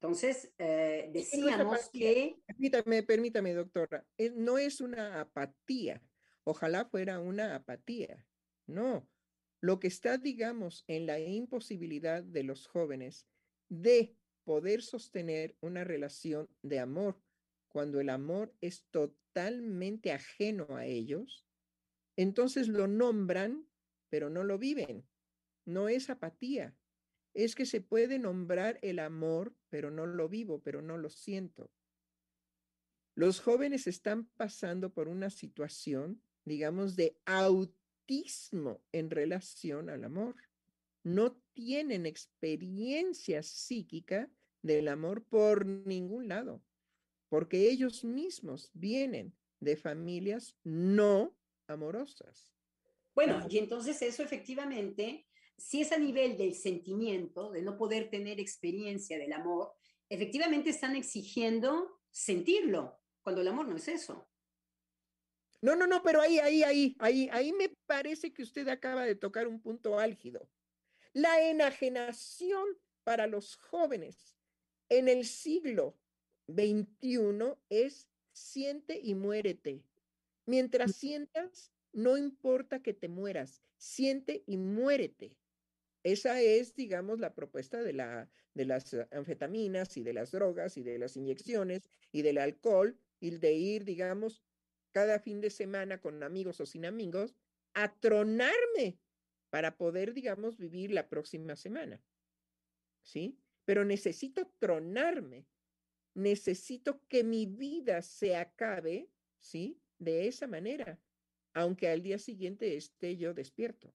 Entonces, eh, decíamos que... Permítame, permítame, doctora, eh, no es una apatía, ojalá fuera una apatía, no. Lo que está, digamos, en la imposibilidad de los jóvenes de poder sostener una relación de amor cuando el amor es totalmente ajeno a ellos, entonces lo nombran, pero no lo viven. No es apatía. Es que se puede nombrar el amor, pero no lo vivo, pero no lo siento. Los jóvenes están pasando por una situación, digamos, de autismo en relación al amor. No tienen experiencia psíquica del amor por ningún lado, porque ellos mismos vienen de familias no amorosas. Bueno, y entonces eso efectivamente, si es a nivel del sentimiento, de no poder tener experiencia del amor, efectivamente están exigiendo sentirlo, cuando el amor no es eso. No, no, no, pero ahí, ahí, ahí, ahí, ahí me parece que usted acaba de tocar un punto álgido. La enajenación para los jóvenes en el siglo XXI es siente y muérete. Mientras sientas, no importa que te mueras, siente y muérete. Esa es, digamos, la propuesta de, la, de las anfetaminas y de las drogas y de las inyecciones y del alcohol y de ir, digamos, cada fin de semana con amigos o sin amigos a tronarme para poder, digamos, vivir la próxima semana. ¿Sí? Pero necesito tronarme. Necesito que mi vida se acabe, ¿sí? De esa manera, aunque al día siguiente esté yo despierto.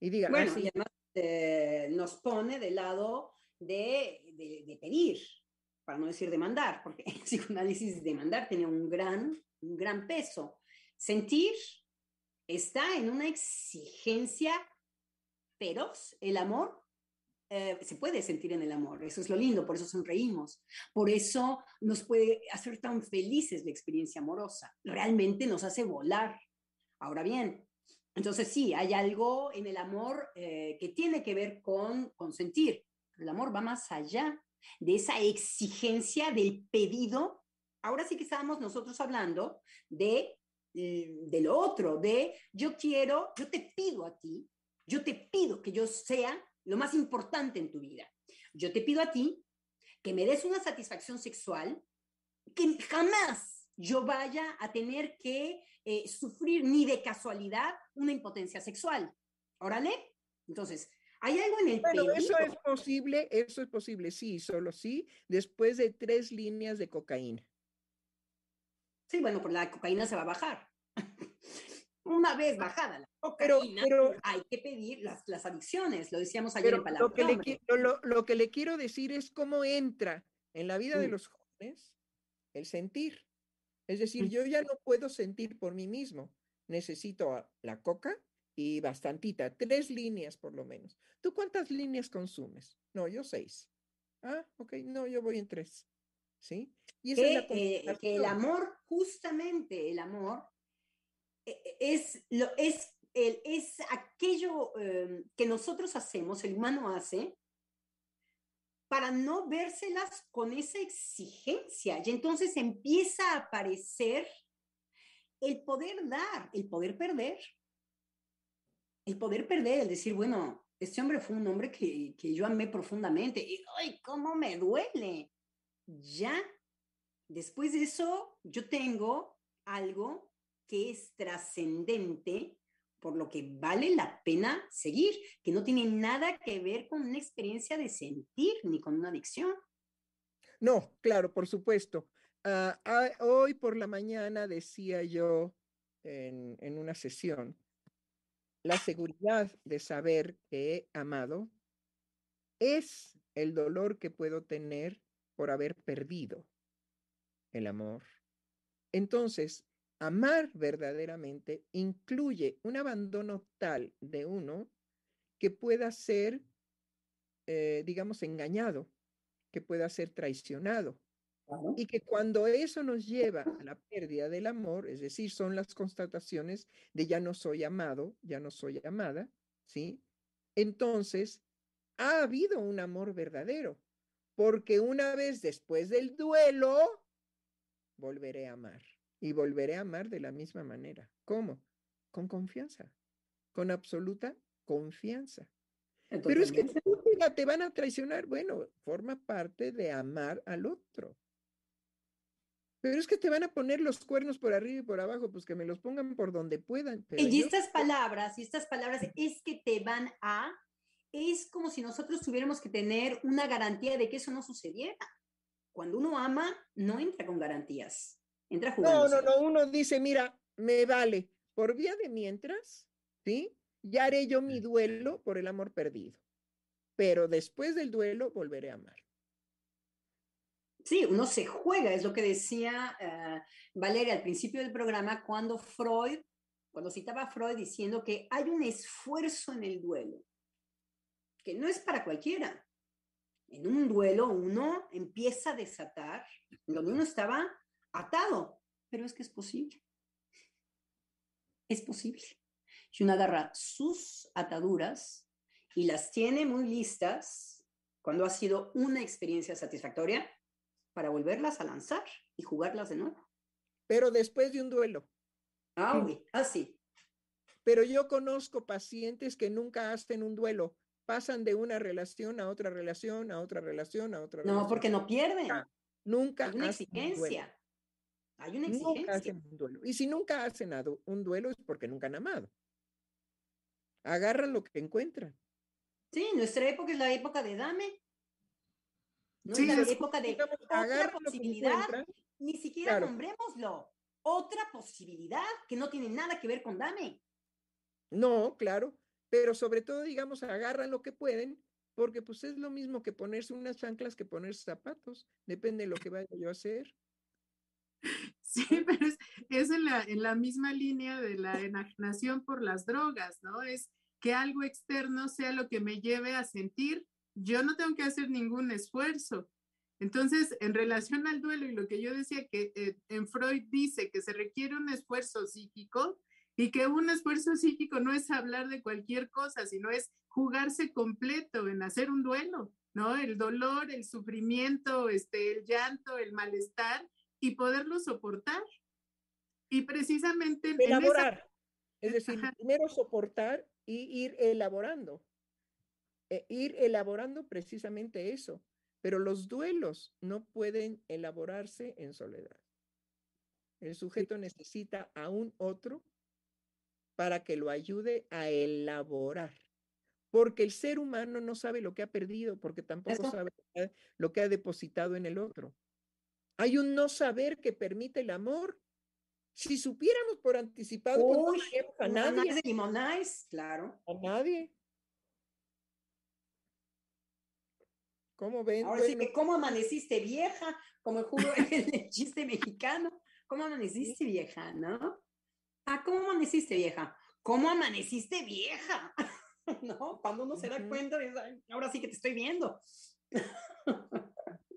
Y diga, bueno, y además eh, nos pone del lado de, de, pedir, para no decir demandar, porque el psicoanálisis demandar tiene un gran, un gran peso. Sentir está en una exigencia feroz. El amor eh, se puede sentir en el amor, eso es lo lindo, por eso sonreímos, por eso nos puede hacer tan felices la experiencia amorosa, realmente nos hace volar. Ahora bien, entonces sí, hay algo en el amor eh, que tiene que ver con, con sentir. El amor va más allá de esa exigencia del pedido. Ahora sí que estábamos nosotros hablando de, eh, de lo otro, de yo quiero, yo te pido a ti, yo te pido que yo sea lo más importante en tu vida. Yo te pido a ti que me des una satisfacción sexual que jamás yo vaya a tener que eh, sufrir ni de casualidad una impotencia sexual. Órale. Entonces, hay algo en el bueno, eso es posible, eso es posible, sí, solo sí, después de tres líneas de cocaína. Sí, bueno, pues la cocaína se va a bajar. Una vez bajada la cocaína, pero, hay que pedir las, las adicciones, lo decíamos ayer en Palabra. Lo que, le, lo, lo que le quiero decir es cómo entra en la vida de mm. los jóvenes el sentir. Es decir, mm. yo ya no puedo sentir por mí mismo. Necesito la coca y bastantita, tres líneas por lo menos. ¿Tú cuántas líneas consumes? No, yo seis. Ah, ok, no, yo voy en tres. ¿Sí? Y que, es eh, que el amor, justamente el amor, es, lo, es, es aquello em, que nosotros hacemos, el humano hace, para no vérselas con esa exigencia. Y entonces empieza a aparecer el poder dar, el poder perder. El poder perder, el decir, bueno, este hombre fue un hombre que, que yo amé profundamente. Y, ¡ay, cómo me duele! Ya, después de eso, yo tengo algo que es trascendente, por lo que vale la pena seguir, que no tiene nada que ver con una experiencia de sentir ni con una adicción. No, claro, por supuesto. Ah, ah, hoy por la mañana decía yo en, en una sesión, la seguridad de saber que he amado es el dolor que puedo tener por haber perdido el amor. Entonces, Amar verdaderamente incluye un abandono tal de uno que pueda ser, eh, digamos, engañado, que pueda ser traicionado. Y que cuando eso nos lleva a la pérdida del amor, es decir, son las constataciones de ya no soy amado, ya no soy amada, ¿sí? Entonces, ha habido un amor verdadero, porque una vez después del duelo, volveré a amar y volveré a amar de la misma manera. ¿Cómo? Con confianza, con absoluta confianza. Pero es que te van a traicionar. Bueno, forma parte de amar al otro. Pero es que te van a poner los cuernos por arriba y por abajo, pues que me los pongan por donde puedan. y estas palabras, y estas palabras es que te van a, es como si nosotros tuviéramos que tener una garantía de que eso no sucediera. Cuando uno ama, no entra con garantías. No, no, no, uno dice, mira, me vale, por vía de mientras, ¿sí? Ya haré yo mi duelo por el amor perdido, pero después del duelo volveré a amar. Sí, uno se juega, es lo que decía eh, Valeria al principio del programa, cuando Freud, cuando citaba a Freud diciendo que hay un esfuerzo en el duelo, que no es para cualquiera. En un duelo uno empieza a desatar, donde uno estaba atado, pero es que es posible. Es posible. Si uno agarra sus ataduras y las tiene muy listas cuando ha sido una experiencia satisfactoria para volverlas a lanzar y jugarlas de nuevo. Pero después de un duelo. Ah, así. Pero yo conozco pacientes que nunca hacen un duelo, pasan de una relación a otra relación, a otra relación, a otra relación. No, porque no pierden. Nunca. Hay una exigencia. Hay una exigencia. un duelo. Y si nunca hacen un duelo es porque nunca han amado. Agarran lo que encuentran. Sí, nuestra época es la época de dame. No es la época de otra posibilidad. Ni siquiera nombrémoslo. Otra posibilidad que no tiene nada que ver con dame. No, claro. Pero sobre todo, digamos, agarran lo que pueden porque pues es lo mismo que ponerse unas chanclas que ponerse zapatos, depende de lo que vaya yo a hacer. Sí, pero es, en, la, en la misma línea de la enajenación por las drogas, ¿no? Es que algo externo sea lo que me lleve a sentir, yo no tengo que hacer ningún esfuerzo. Entonces, en relación al duelo y lo que yo decía que eh, en Freud dice que se requiere un esfuerzo psíquico y que un esfuerzo psíquico no es hablar de cualquier cosa, sino es jugarse completo en hacer un duelo, ¿no? El dolor, el sufrimiento, este, el llanto, el malestar y poderlo soportar. Y precisamente en Elaborar. esa... Es decir, Ajá. primero soportar y ir elaborando. E- ir elaborando precisamente eso. Pero los duelos no pueden elaborarse en soledad. El sujeto necesita a un otro para que lo ayude a elaborar. Porque el ser humano no sabe lo que ha perdido, porque tampoco Eso. sabe lo que ha depositado en el otro. Hay un no saber que permite el amor. Si supiéramos por anticipado, pues no Uy, a nadie. de limonais, claro. A nadie. ¿Cómo ven? Ahora sí Bueno, que, ¿cómo amaneciste vieja? Como el, jugo, el chiste mexicano. ¿Cómo amaneciste vieja, no? Ah, ¿cómo amaneciste vieja? ¿Cómo amaneciste vieja? ¿No? Cuando uno se da cuenta, dice, "Ay, ahora sí que te estoy viendo.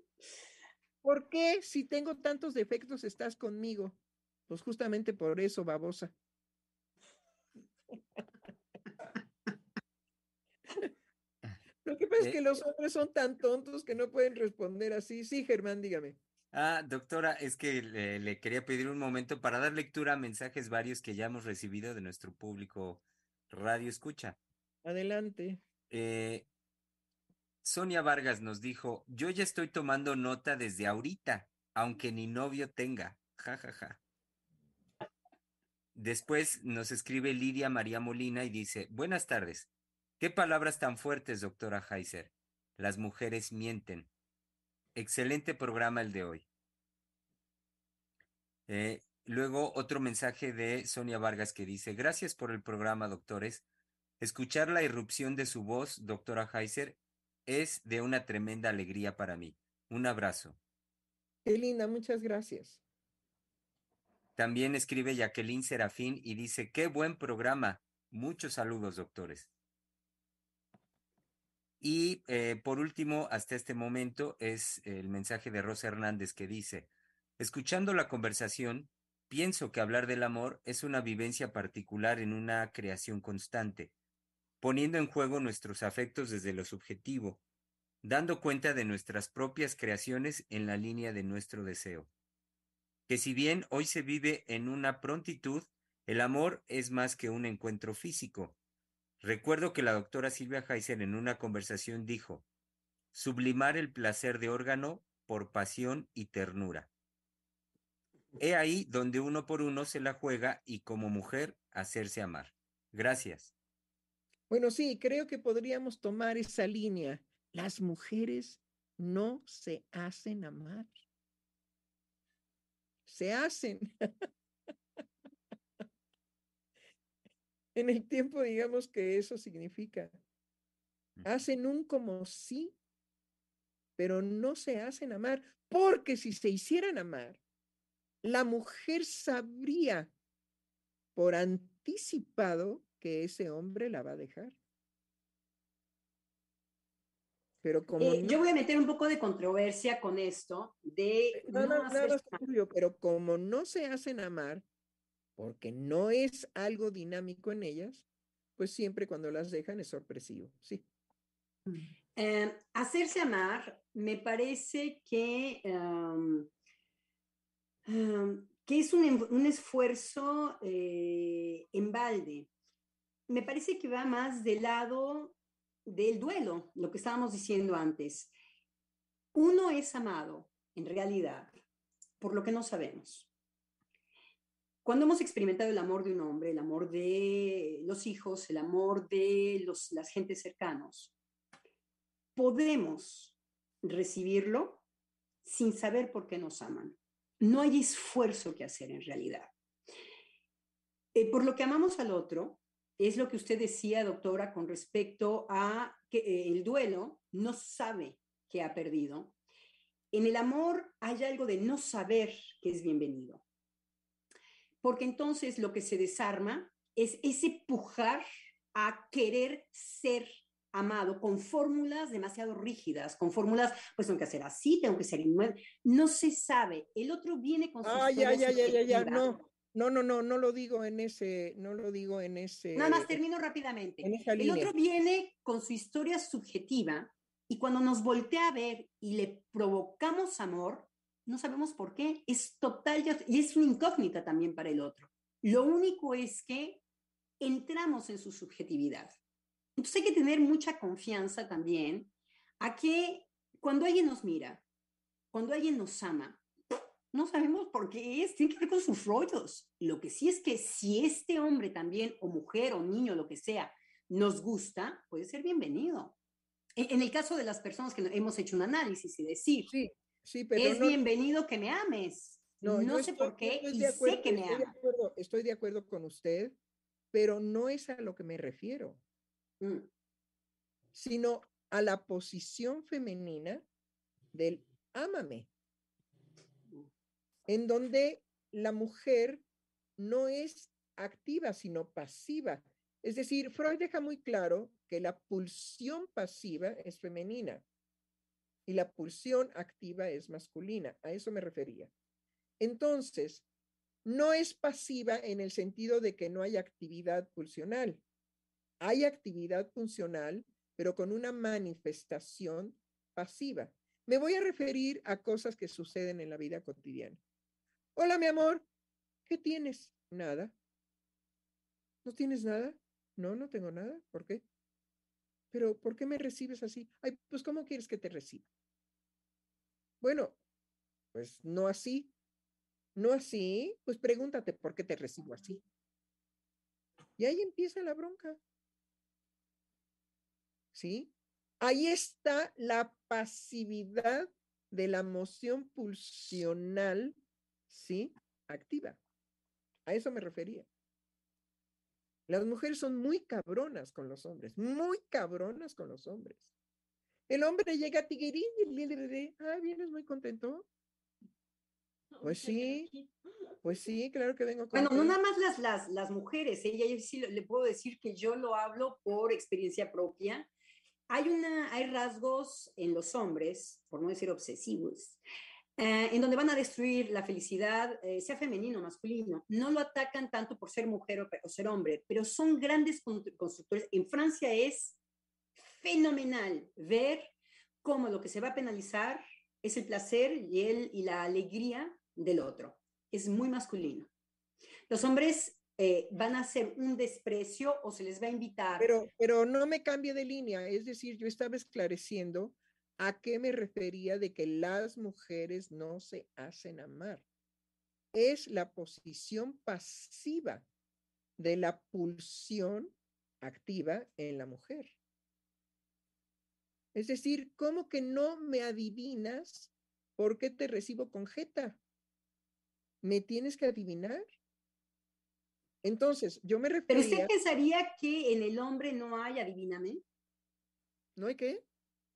¿por qué si tengo tantos defectos estás conmigo? Pues justamente por eso, babosa. Lo que pasa es Eh, que los hombres son tan tontos que no pueden responder así. Sí, Germán, dígame. Ah, doctora, es que le, le quería pedir un momento para dar lectura a mensajes varios que ya hemos recibido de nuestro público Radio Escucha. Adelante. Eh, Sonia Vargas nos dijo, yo ya estoy tomando nota desde ahorita, aunque ni novio tenga. Ja, ja, ja. Después nos escribe Lidia María Molina y dice, buenas tardes. ¿Qué palabras tan fuertes, doctora Heiser? Las mujeres mienten. Excelente programa el de hoy. Eh, luego otro mensaje de Sonia Vargas que dice, gracias por el programa, doctores. Escuchar la irrupción de su voz, doctora Heiser, es de una tremenda alegría para mí. Un abrazo. Qué linda, muchas gracias. También escribe Jacqueline Serafín y dice, qué buen programa. Muchos saludos, doctores. Y eh, por último, hasta este momento, es el mensaje de Rosa Hernández que dice, escuchando la conversación, pienso que hablar del amor es una vivencia particular en una creación constante, poniendo en juego nuestros afectos desde lo subjetivo, dando cuenta de nuestras propias creaciones en la línea de nuestro deseo. Que si bien hoy se vive en una prontitud, el amor es más que un encuentro físico. Recuerdo que la doctora Silvia Heiser en una conversación dijo, sublimar el placer de órgano por pasión y ternura. He ahí donde uno por uno se la juega y como mujer hacerse amar. Gracias. Bueno, sí, creo que podríamos tomar esa línea. Las mujeres no se hacen amar. Se hacen. En el tiempo, digamos que eso significa. Hacen un como sí, pero no se hacen amar, porque si se hicieran amar, la mujer sabría por anticipado que ese hombre la va a dejar. Pero como Eh, no, Yo voy a meter un poco de controversia con esto de nada, no hacer- tuyo, pero como no se hacen amar, porque no es algo dinámico en ellas, pues siempre cuando las dejan es sorpresivo, sí. Eh, hacerse amar me parece que, em, em, que es un, un esfuerzo eh, en balde. Me parece que va más del lado del duelo, lo que estábamos diciendo antes. Uno es amado, en realidad, por lo que no sabemos. Cuando hemos experimentado el amor de un hombre, el amor de los hijos, el amor de los, las gentes cercanos, podemos recibirlo sin saber por qué nos aman. No hay esfuerzo que hacer en realidad. Eh, por lo que amamos al otro, es lo que usted decía, doctora, con respecto a que eh, el duelo no sabe que ha perdido. En el amor hay algo de no saber que es bienvenido. Porque entonces lo que se desarma es ese pujar a querer ser amado con fórmulas demasiado rígidas, con fórmulas, pues tengo que hacer así, tengo que ser inmueble. No se sabe. El otro viene con su Ah, ya, ya, ya, ya, ya, no. No, no, no, no lo digo en ese, no lo digo en ese. Nada más termino rápidamente. El otro viene con su historia subjetiva y cuando nos voltea a ver y le provocamos amor, no sabemos por qué. Es total y es una incógnita también para el otro. Lo único es que entramos en su subjetividad. Entonces hay que tener mucha confianza también a que cuando alguien nos mira, cuando alguien nos ama, no sabemos por qué es, tiene que ver con sus rollos. Lo que sí es que si este hombre también, o mujer, o niño, lo que sea, nos gusta, puede ser bienvenido. En, en el caso de las personas que hemos hecho un análisis y decir, Sí, sí, pero es no, bienvenido que me ames. No, sé estoy- por qué estoy y de acuerdo, sé que me estoy de acuerdo- estoy de acuerdo con usted, pero no es a lo que me refiero, Mm, sino a la posición femenina del ámame, en donde la mujer no es activa, sino pasiva. Es decir, Freud deja muy claro que la pulsión pasiva es femenina y la pulsión activa es masculina. A eso me refería. Entonces, no es pasiva en el sentido de que no hay actividad pulsional. Hay actividad funcional, pero con una manifestación pasiva. Me voy a referir a cosas que suceden en la vida cotidiana. Hola, mi amor. ¿Qué tienes? Nada. ¿No tienes nada? No, no tengo nada. ¿Por qué? Pero, ¿por qué me recibes así? Ay, pues, ¿cómo quieres que te reciba? Bueno, pues no así. No así, pues pregúntate por qué te recibo así. Y ahí empieza la bronca. ¿Sí? Ahí está la pasividad de la emoción pulsional, ¿sí? Activa. A eso me refería. Las mujeres son muy cabronas con los hombres, muy cabronas con los hombres. El hombre llega a tiguirín y ah, vienes muy contento. Pues sí, pues sí, claro que vengo Bueno, no nada más las, las, las mujeres, ella sí le puedo decir que yo lo hablo por experiencia propia. Hay, una, hay rasgos en los hombres, por no decir obsesivos, eh, en donde van a destruir la felicidad, eh, sea femenino o masculino. No lo atacan tanto por ser mujer o, o ser hombre, pero son grandes constru- constructores. En Francia es fenomenal ver cómo lo que se va a penalizar es el placer y, el, y la alegría del otro. Es muy masculino. Los hombres eh, van a hacer un desprecio o se les va a invitar. Pero, pero no me cambie de línea, es decir, yo estaba esclareciendo a qué me refería de que las mujeres no se hacen amar. Es la posición pasiva de la pulsión activa en la mujer. Es decir, ¿cómo que no me adivinas por qué te recibo con jeta? ¿Me tienes que adivinar? Entonces, yo me Pero usted refería, pensaría que en el hombre no hay adivíname, ¿no hay qué?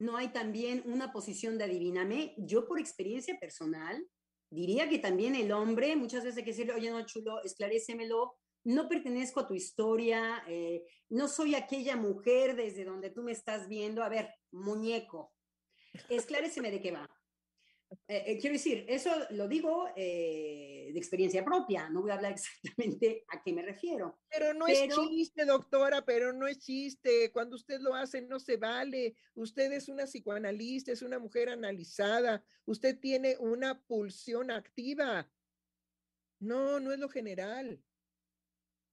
No hay también una posición de adivíname. Yo por experiencia personal diría que también el hombre muchas veces hay que decirle, oye, no, chulo, esclarécemelo, no pertenezco a tu historia, eh, no soy aquella mujer desde donde tú me estás viendo. A ver, muñeco, esclaréceme de qué va. Eh, eh, quiero decir, eso lo digo eh, de experiencia propia, no voy a hablar exactamente a qué me refiero. Pero no Pero- es chiste, doctora, pero no es chiste. Cuando usted lo hace, no se vale. Usted es una psicoanalista, es una mujer analizada. Usted tiene una pulsión activa. No, no es lo general.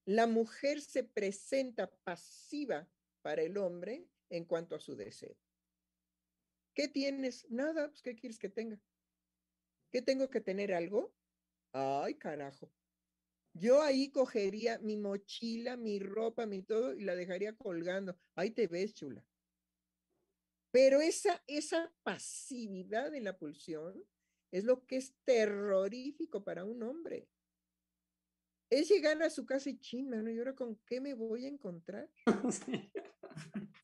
La mujer se presenta pasiva para el hombre en cuanto a su deseo. ¿Qué tienes? Nada, pues ¿qué quieres que tenga? ¿Qué tengo que tener algo? Ay, carajo. Yo ahí cogería mi mochila, mi ropa, mi todo y la dejaría colgando. Ahí te ves, chula. Pero esa, esa pasividad en la pulsión es lo que es terrorífico para un hombre. es llegar a su casa y chin, mano, ¿y ahora con qué me voy a encontrar?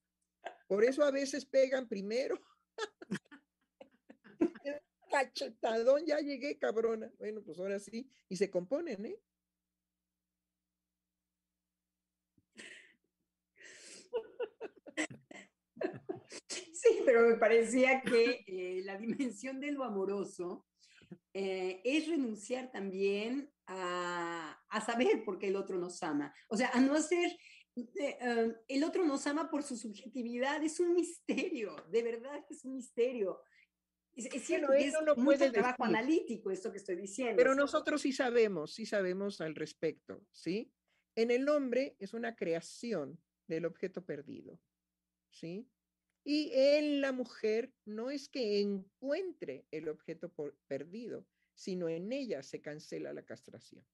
Por eso a veces pegan primero. Cachetadón, ya llegué, cabrona. Bueno, pues ahora sí. Y se componen, ¿eh? Sí, pero me parecía que eh, la dimensión de lo amoroso eh, es renunciar también a, a, saber por qué el otro nos ama. O sea, a no ser, eh, el otro nos ama por su subjetividad, es un misterio, de verdad es un misterio. Es, es cierto Bueno, es eso lo mucho puede trabajo decir. analítico esto que estoy diciendo. Pero nosotros sí sabemos, sí sabemos al respecto, ¿sí? En el hombre es una creación del objeto perdido, ¿sí? Y en la mujer no es que encuentre el objeto por- perdido, sino en ella se cancela la castración.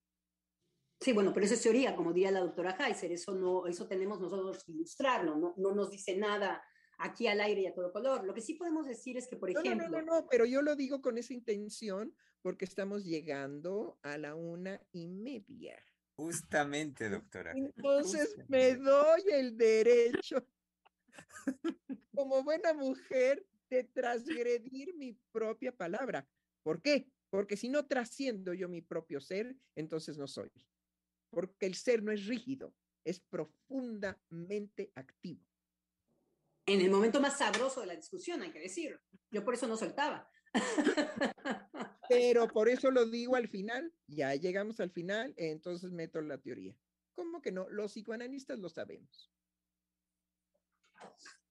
Sí, bueno, pero eso es teoría, como diría la doctora Heiser, eso, no, eso tenemos nosotros que ilustrarlo, no, no nos dice nada aquí al aire y a todo color. Lo que sí podemos decir es que, por No, no, ejemplo, no, no, no, pero yo lo digo con esa intención porque estamos llegando a la una y media. Justamente, doctora. Entonces me doy el derecho, como buena mujer, de transgredir mi propia palabra. ¿Por qué? Porque si no trasciendo yo mi propio ser, entonces no soy. Porque el ser no es rígido, es profundamente activo. En el momento más sabroso de la discusión, hay que decirlo. Yo por eso no soltaba. Pero por eso lo digo al final, ya llegamos al final, entonces meto la teoría. ¿Cómo que no? Los psicoanalistas lo sabemos.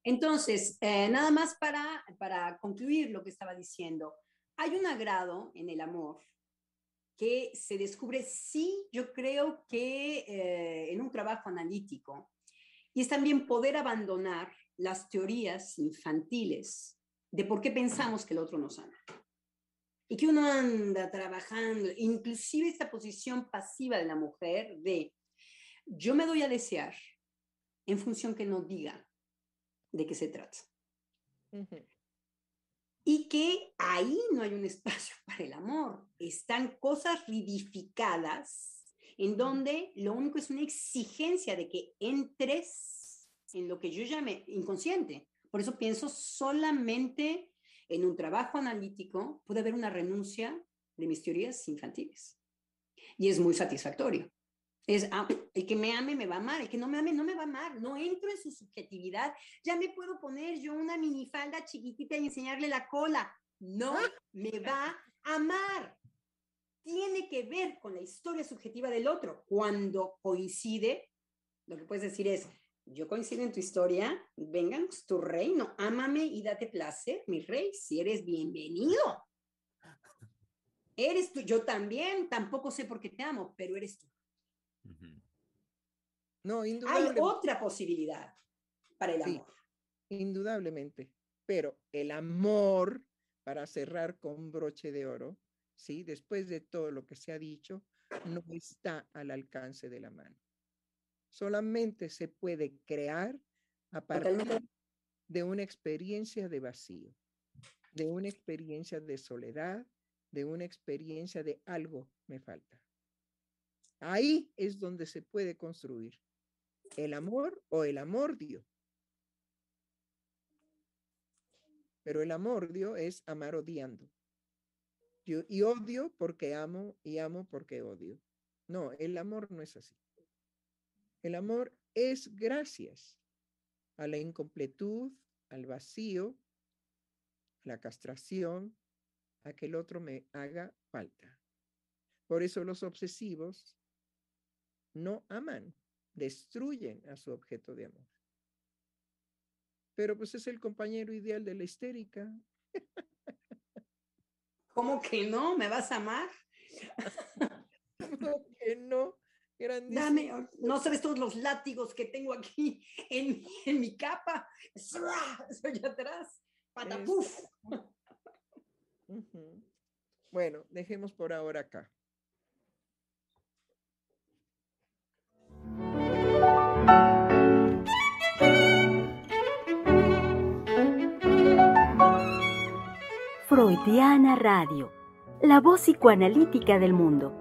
Entonces, eh, nada más para, para concluir lo que estaba diciendo. Hay un agrado en el amor que se descubre, sí, yo creo que eh, en un trabajo analítico, y es también poder abandonar las teorías infantiles de por qué pensamos que el otro nos ama. Y que uno anda trabajando, inclusive esta posición pasiva de la mujer de yo me doy a desear en función que no diga de qué se trata. Y que ahí no hay un espacio para el amor. Están cosas ridificadas en donde lo único es una exigencia de que entres en lo que yo llame inconsciente. Por eso pienso solamente en un trabajo analítico puede haber una renuncia de mis teorías infantiles. Y es muy satisfactorio. Es, ah, el que me ame me va a amar, el que no me ame no me va a amar, no entro en su subjetividad. Ya me puedo poner yo una minifalda chiquitita y enseñarle la cola. No me va a amar. Tiene que ver con la historia subjetiva del otro. Cuando coincide, lo que puedes decir es, yo coincido en tu historia, vénganos tu reino, ámame y date placer, mi rey, si eres bienvenido. Eres tú, yo también, tampoco sé por qué te amo, pero eres tú. No, Hay indudablemente. otra posibilidad para el Sí. amor. Indudablemente, pero el amor, para cerrar con broche de oro, ¿sí? Después de todo lo que se ha dicho, no está al alcance de la mano. Solamente se puede crear a partir de una experiencia de vacío, de una experiencia de soledad, de una experiencia de algo me falta. Ahí es donde se puede construir el amor o el amordio. Pero el amordio es amar odiando. Yo- y odio porque amo y amo porque odio. No, el amor no es así. El amor es gracias a la incompletud, al vacío, a la castración, a que el otro me haga falta. Por eso los obsesivos no aman, destruyen a su objeto de amor. Pero pues es el compañero ideal de la histérica. ¿Cómo que no? ¿Me vas a amar? ¿Cómo que no? Grandísimo. Dame, no sabes todos los látigos que tengo aquí en, en mi capa. Soy atrás. Patapuf. Bueno, dejemos por ahora acá. Freudiana Radio, la voz psicoanalítica del mundo.